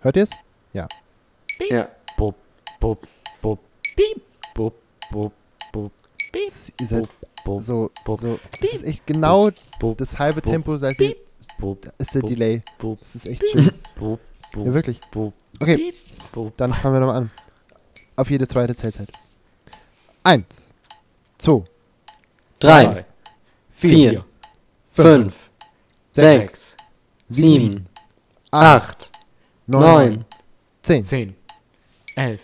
Hört ihr es? Ja. Ja. Bub, bub, bub, piep, bub, bub, bub, piep, Ihr seid bub, so, bub, so, das ist echt genau bub, das halbe Bub. Tempo, seit bub, ist der. Delay. Das ist echt schön. Ja, wirklich. Okay, piep, dann fangen wir nochmal an. Auf jede zweite Zählzeit. Eins, zwei, Drei, vier, vier, fünf, sechs, sieben, acht, neun, zehn. 10, 11,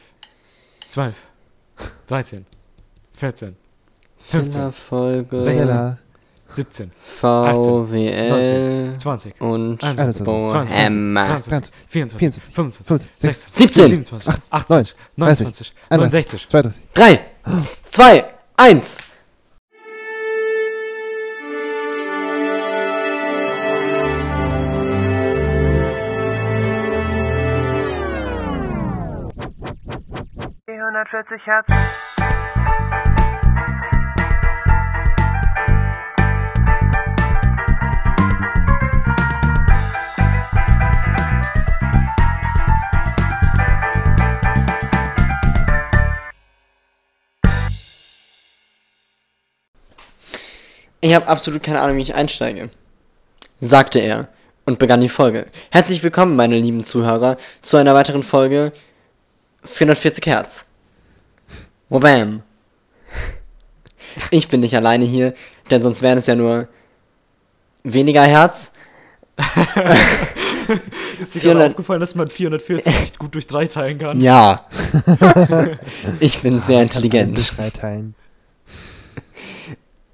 12, 13, 14, 15, Kinderfolge, Schneller. 17, VWL 20, und 21, Bohemmer. 23, 24, 24, 25, 25, 26, 17, 27, 28, 29, 69, 32. Drei, zwei, eins. Die 140 Hertz. Ich habe absolut keine Ahnung, wie ich einsteige, sagte er und begann die Folge. Herzlich willkommen, meine lieben Zuhörer, zu einer weiteren Folge 440 Hertz. Wobam. Ich bin nicht alleine hier, denn sonst wären es ja nur weniger Herz. Ist dir 400 gerade aufgefallen, dass man 440 nicht gut durch 3 teilen kann? Ja. ich bin sehr intelligent. in drei teilen.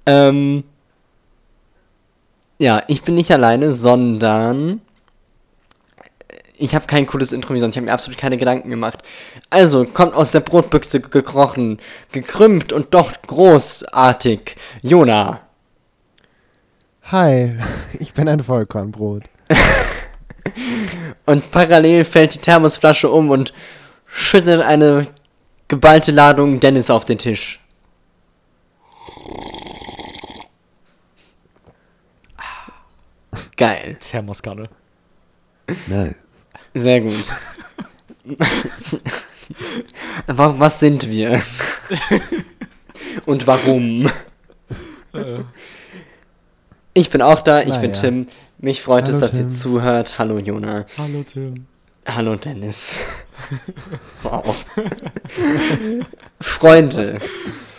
Ähm, ja, ich bin nicht alleine, sondern ich habe kein cooles Intro sonst. Ich habe mir absolut keine Gedanken gemacht. Also, kommt aus der Brotbüchse gekrochen, gekrümmt und doch großartig. Jona. Hi, ich bin ein Vollkornbrot. Und parallel fällt die Thermosflasche um und schüttet eine geballte Ladung Dennis auf den Tisch. Geil. Thermoskanne. Nice. Sehr gut. Was sind wir? Und warum? Ich bin auch da, ich bin Naja. Tim. Mich freut es, Hallo, dass Tim. ihr zuhört. Hallo Jona. Hallo Tim. Hallo Dennis. Wow. Freunde,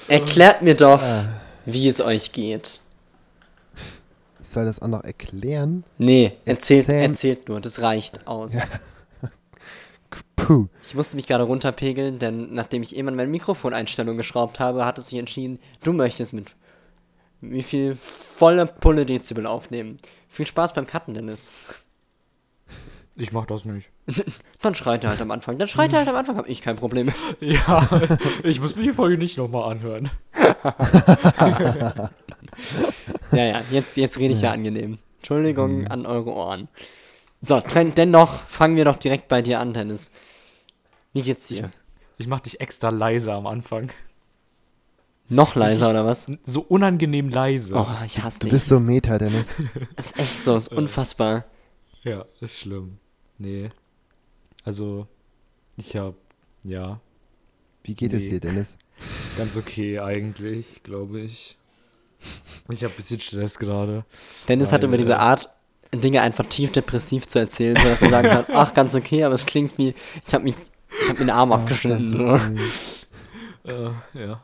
erklärt mir doch, Ah, wie es euch geht. Soll das auch noch erklären? Nee, erzählt, erzählt nur, das reicht aus. Puh. Ich musste mich gerade runterpegeln, denn nachdem ich eben an meine Mikrofoneinstellung geschraubt habe, hat es sich entschieden, du möchtest mit wie viel volle Pulle Dezibel aufnehmen. Viel Spaß beim Cutten, Dennis. Ich mach das nicht. Dann schreit er halt am Anfang. Dann schreit er halt am Anfang, hab ich kein Problem. Ja, ich muss mir die Folge nicht nochmal anhören. Ja, ja, jetzt, jetzt rede ich ja angenehm. Entschuldigung an eure Ohren. So, tren- dennoch fangen wir doch direkt bei dir an, Dennis. Wie geht's dir? Ich mach dich extra leise am Anfang. Noch leiser oder was? So unangenehm leise. Oh, ich hasse Du dich. bist so Meta, Dennis. Das ist echt so, ist unfassbar. Ja, ist schlimm. Nee. Also, ich hab, ja, Wie geht es Nee. dir, Dennis? ganz okay eigentlich, glaube ich. Ich hab ein bisschen Stress gerade. Dennis hat Weil, über diese äh, Art, Dinge einfach tief depressiv zu erzählen, sodass er sagen kann, ach, ganz okay, aber es klingt wie, ich habe mich, ich habe mir den Arm Ach, abgeschnitten. so. Äh, ja.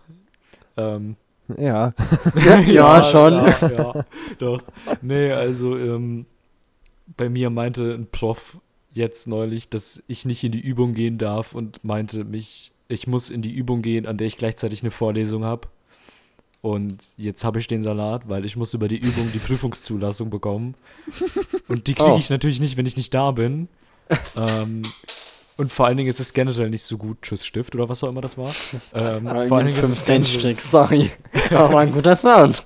Ähm, okay. Ja. Ja, schon. Ja, ja, doch. Nee, also, ähm, bei mir meinte ein Prof jetzt neulich, dass ich nicht in die Übung gehen darf und meinte mich, ich muss in die Übung gehen, an der ich gleichzeitig eine Vorlesung habe. Und jetzt habe ich den Salat, weil ich muss über die Übung die Prüfungszulassung bekommen. Und die kriege Oh. ich natürlich nicht, wenn ich nicht da bin. ähm, und vor allen Dingen ist es generell nicht so gut. Tschüss Stift oder was auch immer das war. Ähm, Aber vor allen Dingen ist es generell, 5-Cent-Stück, sorry. Aber war ein guter Sound.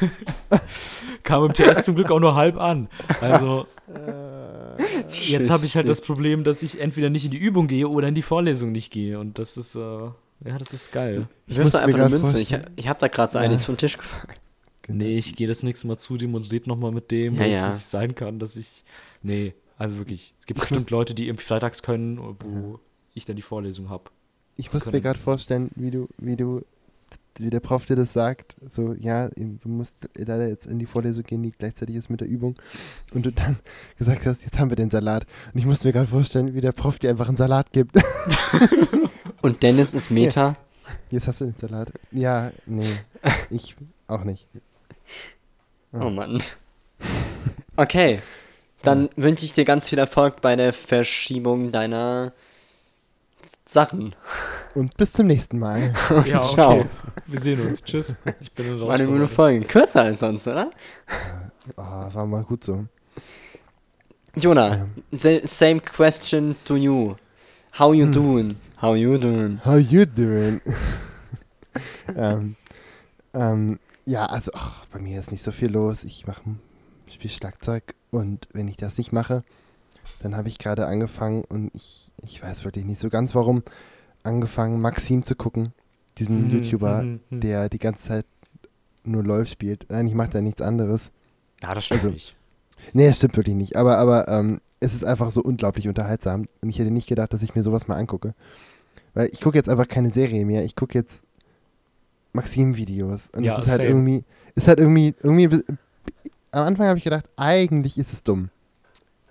kam im TS zum Glück auch nur halb an. Also jetzt habe ich halt das Problem, dass ich entweder nicht in die Übung gehe oder in die Vorlesung nicht gehe. Und das ist, äh, ja, das ist geil. Ich muss wirf da mir einfach eine grad Münze. Ich, ich habe da gerade so Ja. einiges vom Tisch gefallen. Nee, ich gehe das nächste Mal zu dem und red nochmal mit dem, Ja, weil ja. es nicht sein kann, dass ich. Nee, Also wirklich, es gibt bestimmt Leute, die irgendwie freitags können, wo ich dann die Vorlesung habe. Ich muss mir können- gerade vorstellen, wie du, wie du, wie der Prof dir das sagt. So, ja, du musst leider jetzt in die Vorlesung gehen, die gleichzeitig ist mit der Übung. Und du dann gesagt hast, jetzt haben wir den Salat. Und ich muss mir gerade vorstellen, wie der Prof dir einfach einen Salat gibt. Und Dennis ist Meta. Jetzt hast du den Salat. Ja, nee, ich auch nicht. Oh Mann. Okay. Dann wünsche ich dir ganz viel Erfolg bei der Verschiebung deiner Sachen. Und bis zum nächsten Mal. Ja, Ciao. okay. Wir sehen uns. Tschüss. Ich bin raus. War eine gute. Folge. Kürzer als sonst, oder? Oh, war mal gut so. Jonah, sa- same question to you. How Hm. you doing? How you doing? How you doing? ähm, ähm, ja, also ach, bei mir ist nicht so viel los. Ich mache spiele Schlagzeug und wenn ich das nicht mache, dann habe ich gerade angefangen und ich, ich weiß wirklich nicht so ganz warum, angefangen Maxim zu gucken. Diesen Mhm, YouTuber, mhm, mhm. der die ganze Zeit nur LOL spielt. Nein, ich mache da nichts anderes. Ja, das stimmt Also- nicht. Nee, es stimmt wirklich nicht. Aber, aber ähm, es ist einfach so unglaublich unterhaltsam. Und ich hätte nicht gedacht, dass ich mir sowas mal angucke. Weil ich gucke jetzt einfach keine Serie mehr. Ich gucke jetzt Maxim-Videos. Und Ja, es ist halt same. irgendwie, ist halt irgendwie, irgendwie, am Anfang habe ich gedacht, eigentlich ist es dumm.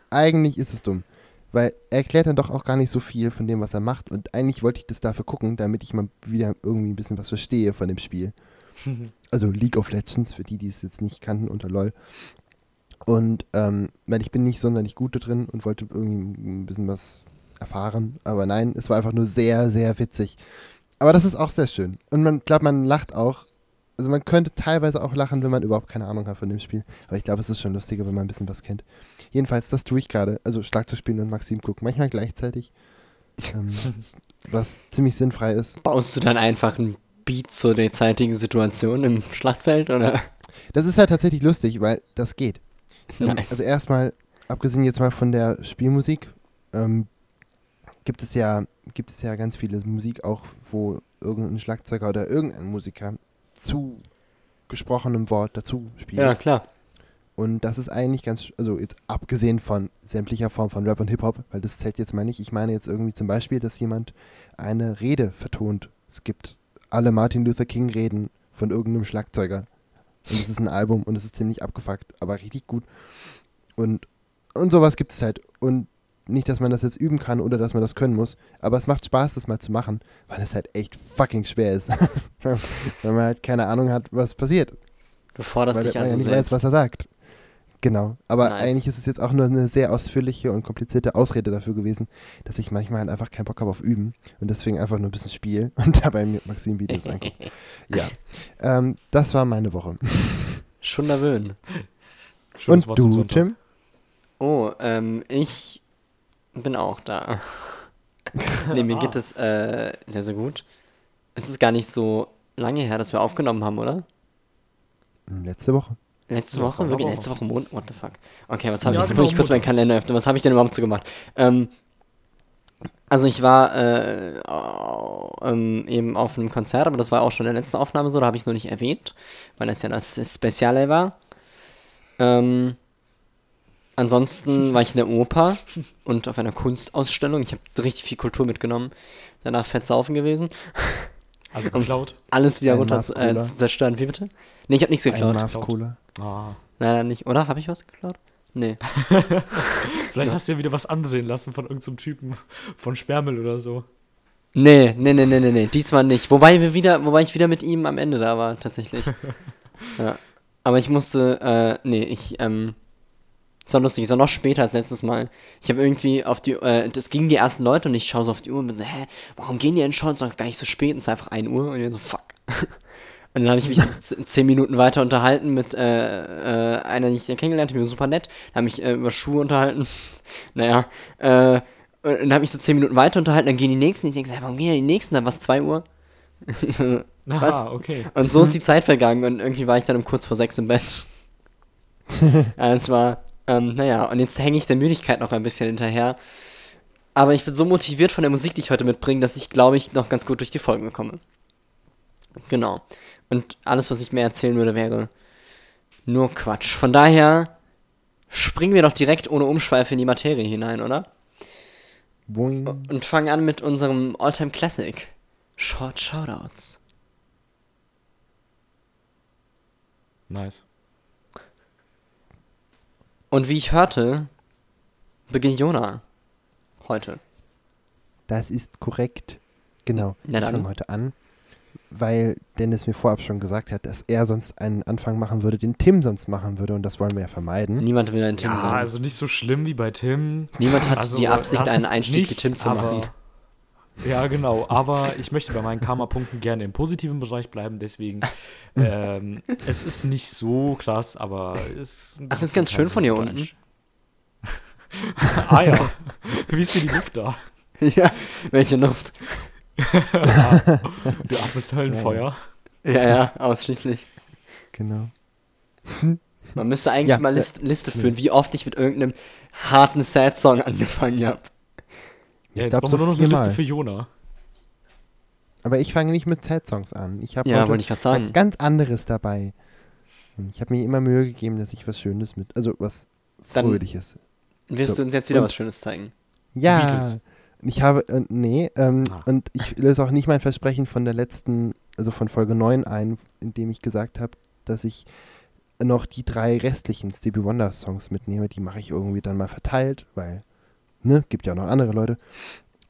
Eigentlich ist es dumm. Weil er erklärt dann doch auch gar nicht so viel von dem, was er macht. Und eigentlich wollte ich das dafür gucken, damit ich mal wieder irgendwie ein bisschen was verstehe von dem Spiel. Also League of Legends, für die, die es jetzt nicht kannten unter LOL. Und ähm, weil ich bin nicht sonderlich gut da drin und wollte irgendwie ein bisschen was erfahren. Aber nein, es war einfach nur sehr, sehr witzig. Aber das ist auch sehr schön. Und man glaubt, man lacht auch. Also man könnte teilweise auch lachen, wenn man überhaupt keine Ahnung hat von dem Spiel. Aber ich glaube, es ist schon lustiger, wenn man ein bisschen was kennt. Jedenfalls, das tue ich gerade. Also Schlagzeug spielen und Maxim gucken. Manchmal gleichzeitig. Ähm, was ziemlich sinnfrei ist. Baust du dann einfach ein Beat zur derzeitigen Situation im Schlachtfeld oder? Das ist halt tatsächlich lustig, weil das geht. Ähm, Nice. Also erstmal, abgesehen jetzt mal von der Spielmusik, ähm, gibt es ja, gibt es ja ganz viele Musik auch, wo irgendein Schlagzeuger oder irgendein Musiker zu gesprochenem Wort dazu spielt. Ja, klar. Und das ist eigentlich ganz, also jetzt abgesehen von sämtlicher Form von Rap und Hip-Hop, weil das zählt jetzt mal nicht. Ich meine jetzt irgendwie zum Beispiel, dass jemand eine Rede vertont. Es gibt alle Martin Luther King Reden von irgendeinem Schlagzeuger. Und es ist ein Album und es ist ziemlich abgefuckt, aber richtig gut. Und, und sowas gibt es halt. Und nicht, dass man das jetzt üben kann oder dass man das können muss, aber es macht Spaß, das mal zu machen, weil es halt echt fucking schwer ist. Wenn man halt keine Ahnung hat, was passiert Du forderst weil dich man ja also nicht selbst. weiß, was er sagt. Genau. Aber Nice. eigentlich ist es jetzt auch nur eine sehr ausführliche und komplizierte Ausrede dafür gewesen, dass ich manchmal halt einfach keinen Bock habe auf Üben und deswegen einfach nur ein bisschen spiele und dabei mir Maxim-Videos angucke. Ja. Ähm, das war meine Woche. Schon nervös. Schönes und Wort du. Tim? Oh, ähm, ich bin auch da. nee, mir Ah. geht es äh, sehr, sehr gut. Es ist gar nicht so lange her, dass wir aufgenommen haben, oder? Letzte Woche. Letzte Ja, Woche? Wirklich Woche. letzte Woche Montag? What the fuck? Okay, was habe Ja, ich? Jetzt genau, muss ich kurz meinen. Kalender öffnen. Was habe ich denn überhaupt so gemacht? Ähm, also ich war äh, ähm, eben auf einem Konzert, aber das war auch schon in der letzten Aufnahme so, da habe ich es noch nicht erwähnt, weil das ja das Speziale war. Ähm, ansonsten war ich in der Oper und auf einer Kunstausstellung. Ich habe richtig viel Kultur mitgenommen. Danach fett saufen gewesen. Also Und geklaut. alles wieder Ein runter zu, äh, zu zerstören. Wie bitte? Nee, ich habe nichts Ein geklaut. Maß Cola. Ah. Leider nicht. Oder? Habe ich was geklaut? Nee. Vielleicht hast du ja wieder was andrehen lassen von irgendeinem Typen von Sperrmüll oder so. Nee, nee, nee, nee, nee, nee. Diesmal nicht. Wobei wir wieder, wobei ich wieder mit ihm am Ende da war, tatsächlich. ja. Aber ich musste, äh, nee, ich, ähm, es war lustig, es war noch später als letztes Mal. Ich habe irgendwie auf die, äh, das gingen die ersten Leute und ich schaue so auf die Uhr und bin so, hä, warum gehen die denn schon? Es ist gar nicht so spät, es ist einfach 1 Uhr und ich bin so, fuck. Und dann habe ich mich zehn Minuten weiter unterhalten mit äh, äh, einer, die ich kennengelernt habe, die war super nett. Dann habe ich äh, über Schuhe unterhalten. naja, äh, und dann habe ich so zehn Minuten weiter unterhalten, dann gehen die nächsten. Ich denke, so, warum gehen ja die nächsten? Dann war es 2 Uhr. Was? Aha, okay. Und so ist die Zeit vergangen und irgendwie war ich dann um kurz vor sechs im Bett. ja, es war, ähm, naja, und jetzt hänge ich der Müdigkeit noch ein bisschen hinterher. Aber ich bin so motiviert von der Musik, die ich heute mitbringe, dass ich, glaube ich, noch ganz gut durch die Folgen komme. Genau. Und alles, was ich mehr erzählen würde, wäre nur Quatsch. Von daher, springen wir doch direkt ohne Umschweife in die Materie hinein, oder? Boing. Und fangen an mit unserem Alltime Classic. Short Shoutouts. Nice. Und wie ich hörte, beginnt Jona heute. Das ist korrekt. Genau. Na ich fange heute an, weil Dennis mir vorab schon gesagt hat, dass er sonst einen Anfang machen würde, den Tim sonst machen würde und das wollen wir ja vermeiden. Niemand will ein Tim Ja, sein. also nicht so schlimm wie bei Tim. Niemand hat Also, die Absicht, das einen Einstieg nicht, wie Tim zu aber- machen. Ja, genau. Aber ich möchte bei meinen Karma-Punkten gerne im positiven Bereich bleiben. Deswegen, ähm, es ist nicht so krass, aber es Ach, ist ganz schön von hier unten. ah ja. Wie ist denn die Luft da? ja, welche Luft. Du atmest Höllenfeuer. Ja, ja, ausschließlich. Genau. Man müsste eigentlich Ja, mal List, Liste führen, wie oft ich mit irgendeinem harten Sad-Song angefangen habe. Ja, jetzt glaub, brauchen so wir nur noch eine Liste für Jona. Aber ich fange nicht mit Sad-Songs an. Ich habe Ja, heute ich was ganz anderes dabei. Und Ich habe mir immer Mühe gegeben, dass ich was Schönes mit, also was Dann- Fröhliches. Wirst So, du uns jetzt wieder und- was Schönes zeigen? Ja, ich habe, äh, nee, ähm, Ah. und ich löse auch nicht mein Versprechen von der letzten, also von Folge 9 ein, in dem ich gesagt habe, dass ich noch die drei restlichen Stevie Wonder Songs mitnehme. Die mache ich irgendwie dann mal verteilt, weil, ne, gibt ja auch noch andere Leute.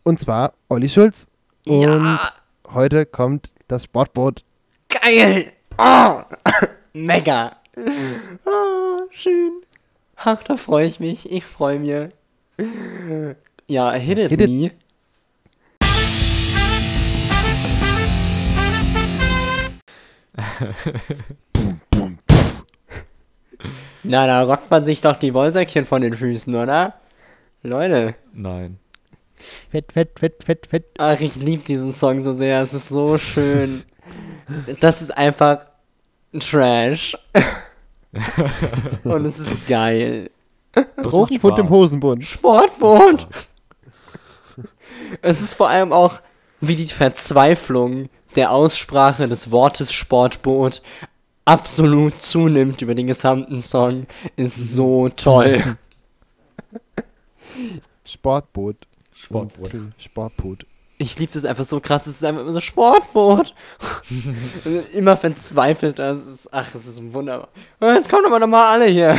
Und zwar Olli Schulz. Und Ja, heute kommt das Sportboot. geil! Oh, mega! Oh, schön. Ach, da freue ich mich. Ich freue mich. Ja, hit it Hit it. me. Na, da rockt man sich doch die Wollsäckchen von den Füßen, oder? Leute. Nein. Fett, fett, fett, fett, fett. Ach, ich liebe diesen Song so sehr. Es ist so schön. Das ist einfach Trash. Und es ist geil. Drogenfund im. Hosenbund. Sportboot. Es ist vor allem auch, wie die Verzweiflung der Aussprache des Wortes Sportboot absolut zunimmt über den gesamten Song. Ist so toll. Sportboot. Sportboot. Sportboot. Ich liebe das einfach so krass. Es ist einfach immer so Sportboot. immer verzweifelt. Das ist, ach, es ist wunderbar. Oh, Jetzt kommen aber nochmal alle hier.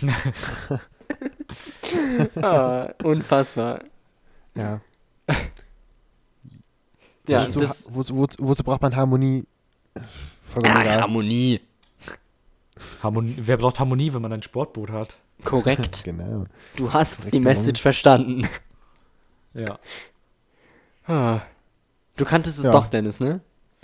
ah, unfassbar. Ja. Ja, wozu, das, wozu, wozu, wozu braucht man Harmonie? Vollkommen ach. Harmonie. Harmonie, wer braucht Harmonie, wenn man ein Sportboot hat? Korrekt. Genau. Du hast Korrekt, die Message verstanden. Ja. Ah. Du kanntest es Ja. doch, Dennis, ne?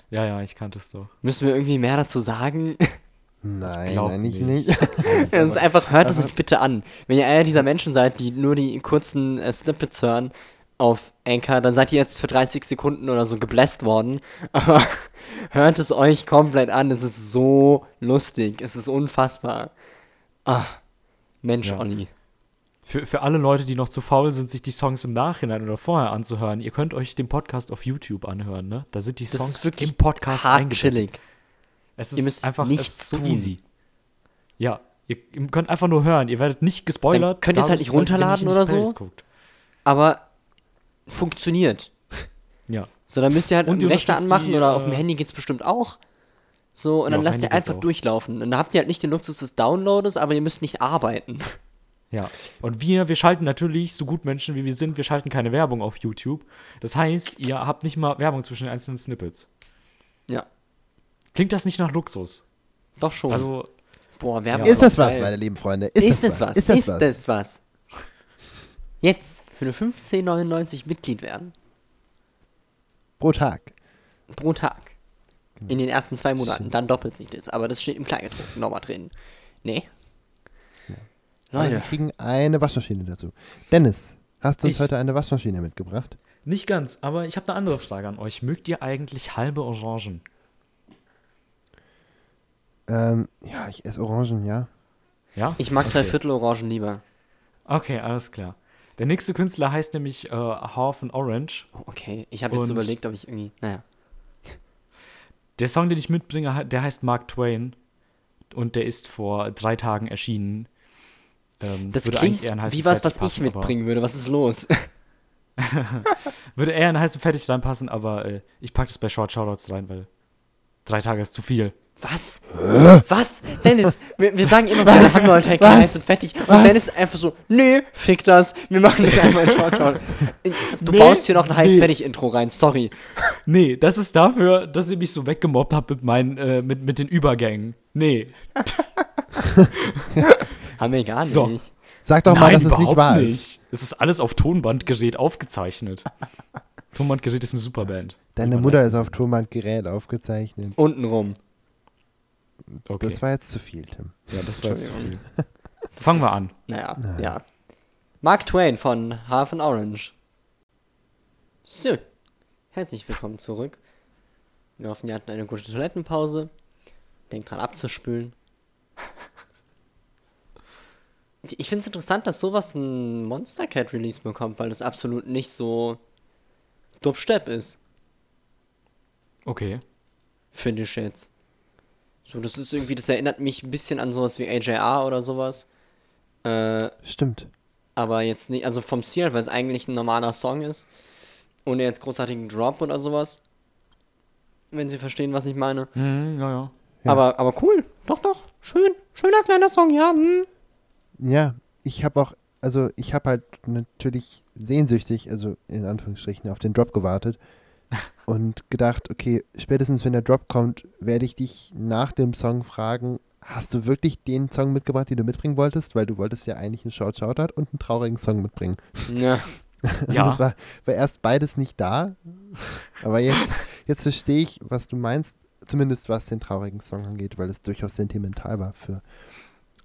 Ja, ja, ich kannte es doch. Müssen wir irgendwie mehr dazu sagen? Nein, eigentlich nicht. nicht. Es ist einfach, hört es euch bitte an. Wenn ihr einer dieser Menschen seid, die nur die kurzen äh, Snippets hören auf Anchor, dann seid ihr jetzt für 30 Sekunden oder so gebläst worden. Aber hört es euch komplett an. Es ist so lustig. Es ist unfassbar. Ah, Mensch, Ja. Olli. Für, für alle Leute, die noch zu faul sind, sich die Songs im Nachhinein oder vorher anzuhören, ihr könnt euch den Podcast auf YouTube anhören, ne? Da sind die Songs im Podcast hart chillig. Es Ihr ist müsst einfach nichts es so tun. easy. Ja, ihr, ihr könnt einfach nur hören. Ihr werdet nicht gespoilert. Dann könnt ihr es halt nicht ihr runterladen die oder so. Guckt. Aber funktioniert. Ja. So, dann müsst ihr halt ihr Rechner anmachen die, oder auf dem äh, Handy geht's bestimmt auch. So, und Ja, dann lasst ihr einfach auch. durchlaufen. Und dann habt ihr halt nicht den Luxus des Downloads, aber ihr müsst nicht arbeiten. Ja. Und wir, wir schalten natürlich, so gut Menschen wie wir sind, wir schalten keine Werbung auf YouTube. Das heißt, ihr habt nicht mal Werbung zwischen den einzelnen Snippets. Ja, Klingt das nicht nach Luxus? doch schon. Also, Boah, Werbung Ja, Ist das was, geil. meine lieben Freunde? Ist, das es was? Ist das Ist was? es was? Jetzt für eine 15,99 Mitglied werden. Pro Tag. Pro Tag. In den ersten zwei Monaten. Dann doppelt sich das. Aber das steht im Kleingedruckten nochmal drin. Nee. Aber Leute. Sie kriegen eine Waschmaschine dazu. Dennis, hast du uns Ich. heute eine Waschmaschine mitgebracht? nicht ganz, aber ich habe eine andere Frage an euch. Mögt ihr eigentlich halbe Orangen? Ähm, ja, ich esse Orangen, ja. Ja? Ich mag drei Okay. Viertel Orangen lieber. Okay, alles klar. Der nächste Künstler heißt nämlich äh, Half and Orange. Oh, okay. Ich habe jetzt überlegt, ob ich irgendwie. Naja. Der Song, den ich mitbringe, der heißt Mark Twain und der ist vor drei Tagen erschienen. Ähm, Das würde klingt wie was, was ich passen, aber- mitbringen würde. Was ist los? Würde eher in heiß und fertig reinpassen, aber äh, ich packe das bei Short Shoutouts rein, weil drei Tage ist zu viel. Was? Was? Dennis, wir, wir sagen immer, wir machen heute halt Was? heiß und fertig. Und Was? Dennis ist einfach so, nö, fick das, wir machen nicht einmal ein Shortshot. Du Nee, baust hier noch ein nee. heiß-fertig-Intro rein, sorry. Nee, das ist dafür, dass ihr mich so weggemobbt habt mit meinen, äh, mit, mit den Übergängen. Nee. Haben wir gar nicht. So. Sag doch mal, dass es nicht wahr ist. Es ist alles auf Tonbandgerät aufgezeichnet. Tonbandgerät ist eine Superband. Deine Mutter ist auf. Tonbandgerät aufgezeichnet. Untenrum. Okay. Das war jetzt zu viel, Tim. ja, das war jetzt zu viel. Fangen wir an. Naja, ja. Mark Twain von Half an Orange. So, herzlich willkommen zurück. Wir hoffen, ihr hatten eine gute Toilettenpause. Denkt dran abzuspülen. Ich finde es interessant, dass sowas ein Monster Cat Release bekommt, weil das absolut nicht so Dubstep ist, Okay. finde ich jetzt. So, das ist irgendwie, das erinnert mich ein bisschen an sowas wie AJR oder sowas. Äh, Stimmt. aber jetzt nicht, also vom Stil, weil es eigentlich ein normaler Song ist, ohne jetzt großartigen Drop oder sowas. Wenn Sie verstehen, was ich meine. Mhm, ja, ja. Ja. Aber, aber cool, doch, doch, schön, schöner kleiner Song, ja. Hm. Ja, ich habe auch, also ich habe halt natürlich sehnsüchtig, also in Anführungsstrichen, auf den Drop gewartet und gedacht, okay, spätestens wenn der Drop kommt, werde ich dich nach dem Song fragen, hast du wirklich den Song mitgebracht, den du mitbringen wolltest? Weil du wolltest ja eigentlich einen Shout Shoutout und einen traurigen Song mitbringen. Ja, Und Ja. das war, war erst beides nicht da, aber jetzt, jetzt verstehe ich, was du meinst, zumindest was den traurigen Song angeht, weil es durchaus sentimental war für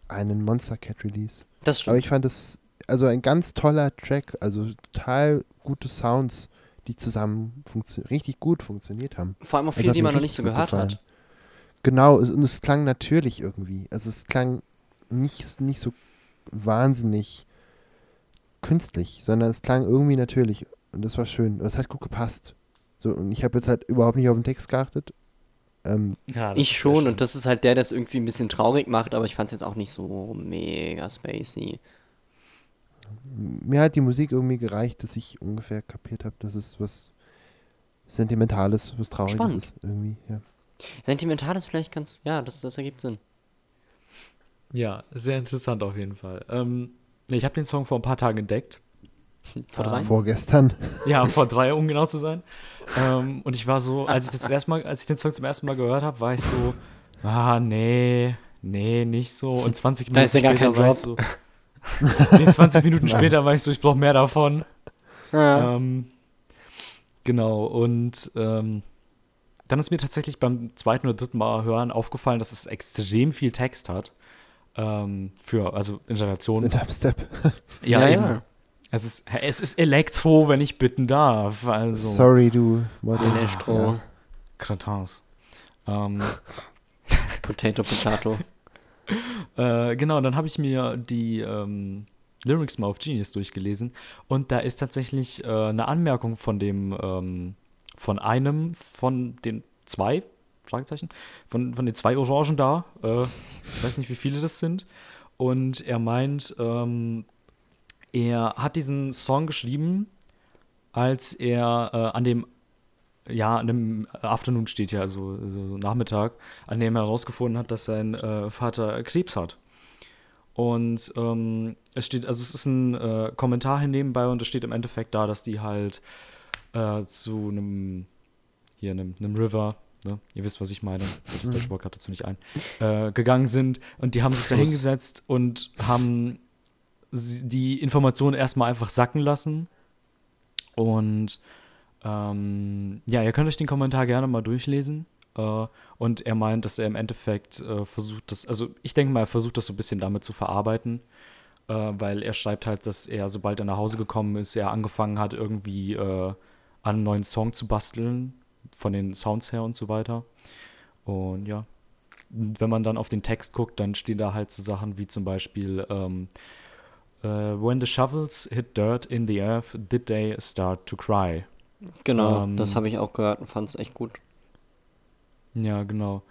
einen Monster Cat Release. das Aber stimmt. ich fand es also ein ganz toller Track, also total gute Sounds, die zusammen funktio- richtig gut funktioniert haben. Vor allem auch Also viele, hat die man noch nicht so gehört gefallen. hat. Genau, es- und es klang natürlich irgendwie. Also es klang nicht, nicht so wahnsinnig künstlich, sondern es klang irgendwie natürlich und das war schön. Und es hat gut gepasst. So, und ich habe jetzt halt überhaupt nicht auf den Text geachtet. Ähm, ja Ich schon, und das ist halt der, der es irgendwie ein bisschen traurig macht, aber ich fand es jetzt auch nicht so mega spacey. Mir hat die Musik irgendwie gereicht, dass ich ungefähr kapiert habe, dass es was Sentimentales, was Trauriges Spannend. ist. Irgendwie, ja. Sentimental ist vielleicht ganz, ja, das, das ergibt Sinn. Ja, sehr interessant auf jeden Fall. Ähm, ich habe den Song vor ein paar Tagen entdeckt. Vor drei? Vorgestern. Ja, vor drei, um genau zu sein. Ähm, und ich war so, als ich das erste Mal, als ich den Song zum ersten Mal gehört habe, war ich so, ah, nee, nee, nicht so. Und 20 Da Minuten ist ja gar später kein war ich so. nee, 20 Minuten später war ich so, ich brauche mehr davon. Ja. Ähm, genau, und ähm, dann ist mir tatsächlich beim zweiten oder dritten Mal hören aufgefallen, dass es extrem viel Text hat. Ähm, für, also in Relation. Mit Dubstep. Ja, Ja, eben. ja. Es ist, es ist Elektro, wenn ich bitten darf. Also. Sorry, du Model. Elektro, Ja. Kratans. Ähm, Potato, Potato. äh, genau, dann habe ich mir die ähm, Lyrics mal auf Genius durchgelesen und da ist tatsächlich äh, eine Anmerkung von dem, ähm, von einem von den zwei, Fragezeichen, von, von den zwei Orangen da. Äh, ich weiß nicht, wie viele das sind. Und er meint, ähm, er hat diesen Song geschrieben, als er äh, an dem ja, an dem Afternoon steht ja, also, also Nachmittag, an dem er herausgefunden hat, dass sein äh, Vater Krebs hat. Und ähm, es steht, also es ist ein äh, Kommentar hier nebenbei und es steht im Endeffekt da, dass die halt äh, zu einem, hier, einem, einem River, ne? ihr wisst, was ich meine, das deutsche Wort gerade dazu nicht ein, äh, gegangen sind und die haben sich da hingesetzt und haben die Informationen erstmal einfach sacken lassen. Und ähm, ja, ihr könnt euch den Kommentar gerne mal durchlesen. Äh, und er meint, dass er im Endeffekt äh, versucht, das, also ich denke mal, er versucht das so ein bisschen damit zu verarbeiten, äh, weil er schreibt halt, dass er, sobald er nach Hause gekommen ist, er angefangen hat, irgendwie äh, an einem neuen Song zu basteln, von den Sounds her und so weiter. Und ja, wenn man dann auf den Text guckt, dann stehen da halt so Sachen wie zum Beispiel ähm, äh, When the shovels hit dirt in the earth, did they start to cry? Genau, Ähm, das habe ich auch gehört und fand es echt gut. Ja, genau.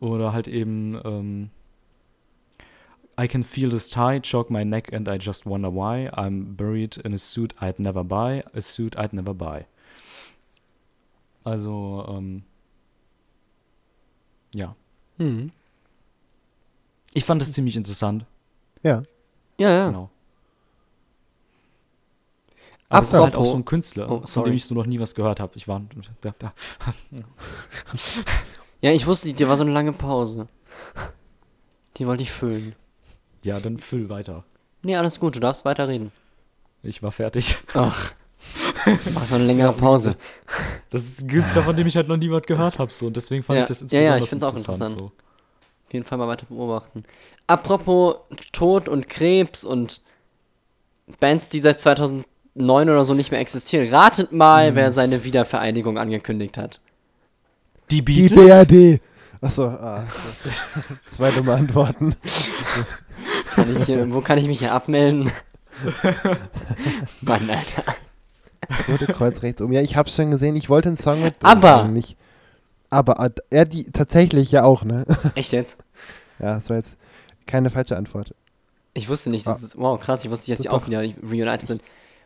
Oder halt eben, ähm, I can feel this tie choke my neck and I just wonder why. I'm buried in a suit I'd never buy, a suit I'd never buy. Also, ähm, ja. Mhm. Ich fand das ziemlich interessant. Ja. Ja, ja. Genau. Aber es ist halt auch so ein Künstler, Oh, von dem ich so noch nie was gehört habe. Ich war. Da, da. Ja, ich wusste, dir war so eine lange Pause. Die wollte ich füllen. Ja, dann füll weiter. Nee, alles gut, du darfst weiterreden. Ich war fertig. Ach. Mach so eine längere Pause. Das ist ein Künstler, von dem ich halt noch nie was gehört habe. So. Und deswegen fand Ja, ich das ja, ja, insbesondere ich find's auch interessant. So. Auf jeden Fall mal weiter beobachten. Apropos Tod und Krebs und Bands, die seit 2009 oder so nicht mehr existieren. Ratet mal, Mhm. wer seine Wiedervereinigung angekündigt hat. Die Die Beatles? BRD. Achso, ah. Zwei dumme Antworten. Kann ich hier, wo kann ich mich hier abmelden? Mann, Alter. Rote Kreuz rechts oben. Ja, ich hab's schon gesehen. Ich wollte einen Song mit. Aber- Nicht. Aber, äh, ja, die tatsächlich ja auch, ne? Echt jetzt? Ja, das war jetzt keine falsche Antwort. Ich wusste nicht, dass Ah. es, wow, krass, ich wusste nicht, dass die auch wieder reunited sind.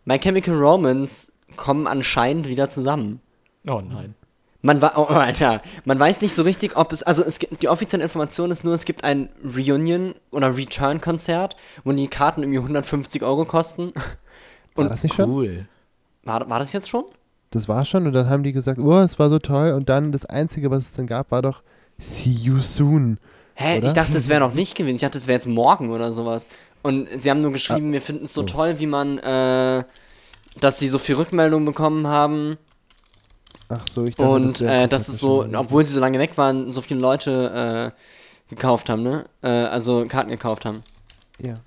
My Chemical Romance kommen anscheinend wieder zusammen. Oh nein. Man war, oh, Alter, man weiß nicht so richtig, ob es, also es gibt, die offizielle Information ist nur, es gibt ein Reunion- oder Return-Konzert, wo die Karten irgendwie 150 Euro kosten. War Und das nicht schon? Cool. war, war das jetzt schon? Das war schon und dann haben die gesagt, oh, es war so toll und dann das Einzige, was es dann gab, war doch See You Soon. Hä, Oder? ich dachte, es wäre noch nicht gewesen. Ich dachte, es wäre jetzt morgen oder sowas. Und sie haben nur geschrieben, wir finden es so so. toll, wie man, äh, dass sie so viel Rückmeldungen bekommen haben. Ach so, ich dachte, Und wär äh, dass komplett es so, obwohl sie so lange weg waren, so viele Leute äh, gekauft haben, ne? Äh, also Karten gekauft haben. Ja.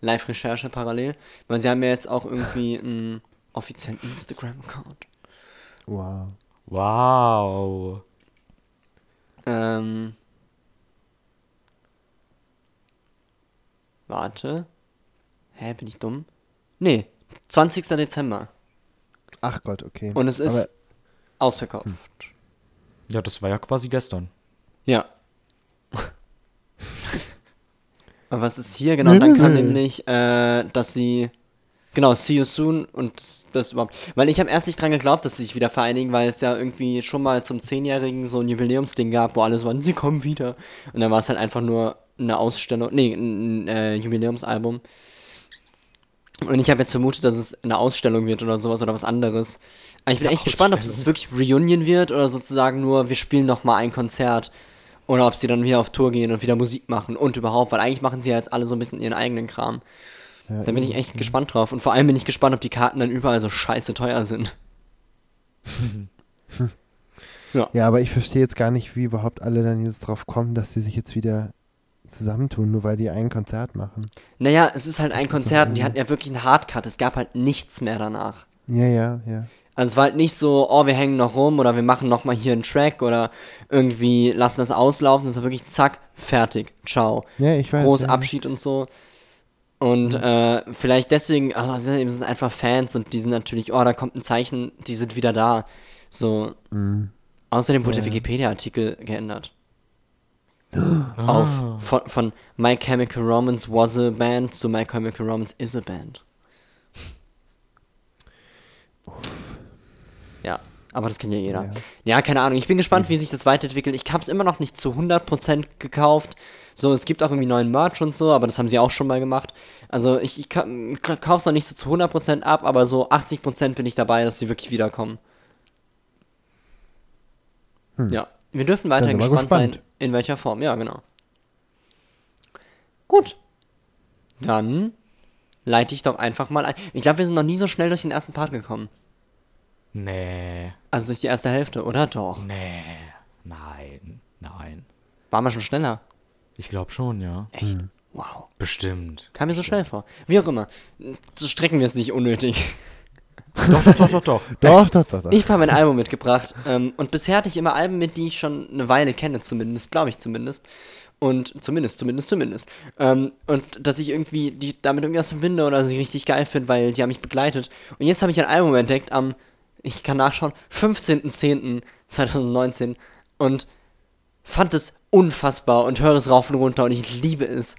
Live-Recherche parallel. Weil sie haben ja jetzt auch irgendwie einen offiziellen Instagram-Account. Wow. Wow. Ähm. Warte. Hä, bin ich dumm? Nee, 20. Dezember. Ach Gott, okay. Und es ist Aber, ausverkauft. Ja, das war ja quasi gestern. Ja. Aber was ist hier? Genau, dann kann nämlich, äh, dass sie. Genau, see you soon und das- überhaupt. Weil ich habe erst nicht dran geglaubt, dass sie sich wieder vereinigen, weil es ja irgendwie schon mal zum Zehnjährigen so ein Jubiläumsding gab, wo alle so waren, sie kommen wieder. Und dann war es halt einfach nur eine Ausstellung, nee, ein, äh, Jubiläumsalbum. Und ich habe jetzt vermutet, dass es eine Ausstellung wird oder sowas oder was anderes. Aber ich bin Eine echt gespannt, ob es wirklich Reunion wird oder sozusagen nur, wir spielen noch mal ein Konzert. Oder ob sie dann wieder auf Tour gehen und wieder Musik machen und überhaupt, weil eigentlich machen sie ja jetzt alle so ein bisschen ihren eigenen Kram. ja, Da bin ich echt gespannt drauf. Und vor allem bin ich gespannt, ob die Karten dann überall so scheiße teuer sind. ja, aber ich verstehe jetzt gar nicht, wie überhaupt alle dann jetzt drauf kommen, dass sie sich jetzt wieder zusammentun, nur weil die ein Konzert machen. Naja, es ist halt ein ist Konzert und die hatten ja wirklich einen Hardcut. Es gab halt nichts mehr danach. Ja, ja, ja. Also es war halt nicht so, oh, wir hängen noch rum oder wir machen noch mal hier einen Track oder irgendwie lassen das auslaufen. Das war wirklich zack, fertig, ciao. Ja, ich weiß. Groß ja. Abschied und so. Und äh, vielleicht deswegen, also sie sind- sind einfach Fans und die sind natürlich, oh, da kommt ein Zeichen, die sind wieder da. So. Mhm. Außerdem wurde Ja, der. Wikipedia-Artikel geändert. Ah. Auf von, von My Chemical Romance was a band zu My Chemical Romance is a band. Ja, aber das kennt ja jeder. Ja. Ja, keine Ahnung. Ich bin gespannt, wie sich das weiterentwickelt. Ich habe es immer noch nicht zu 100% gekauft. So, es gibt auch irgendwie neuen Merch und so, aber das haben sie auch schon mal gemacht. Also ich, ich ka kaufe es noch nicht so zu 100% ab, aber so 80% bin ich dabei, dass sie wirklich wiederkommen. Hm. Ja, wir dürfen weiterhin wir gespannt, sein, gespannt. in welcher Form. Ja, genau. Gut. Dann leite ich doch einfach mal ein. Ich glaube, wir sind noch nie so schnell durch den ersten Part gekommen. Nee. Also durch die erste Hälfte, oder doch? Nee. Nein. Nein. Waren wir schon schneller? Ich glaube schon, ja. Echt? Wow. Bestimmt. Kam mir so schnell vor. Wie auch immer. So strecken wir es nicht unnötig. Doch, doch, doch, doch, doch. Doch, doch, doch, doch. Ich habe mein Album mitgebracht. Ähm, und bisher hatte ich immer Alben mit, die ich schon eine Weile kenne, zumindest, glaube ich zumindest. Und zumindest, zumindest, zumindest. Ähm, und dass ich irgendwie die damit irgendwas verbinde oder sie richtig geil finde, weil die haben mich begleitet. Und jetzt habe ich ein Album entdeckt am, ich kann nachschauen, 15.10.2019 und fand es unfassbar und höre es rauf und runter und ich liebe es.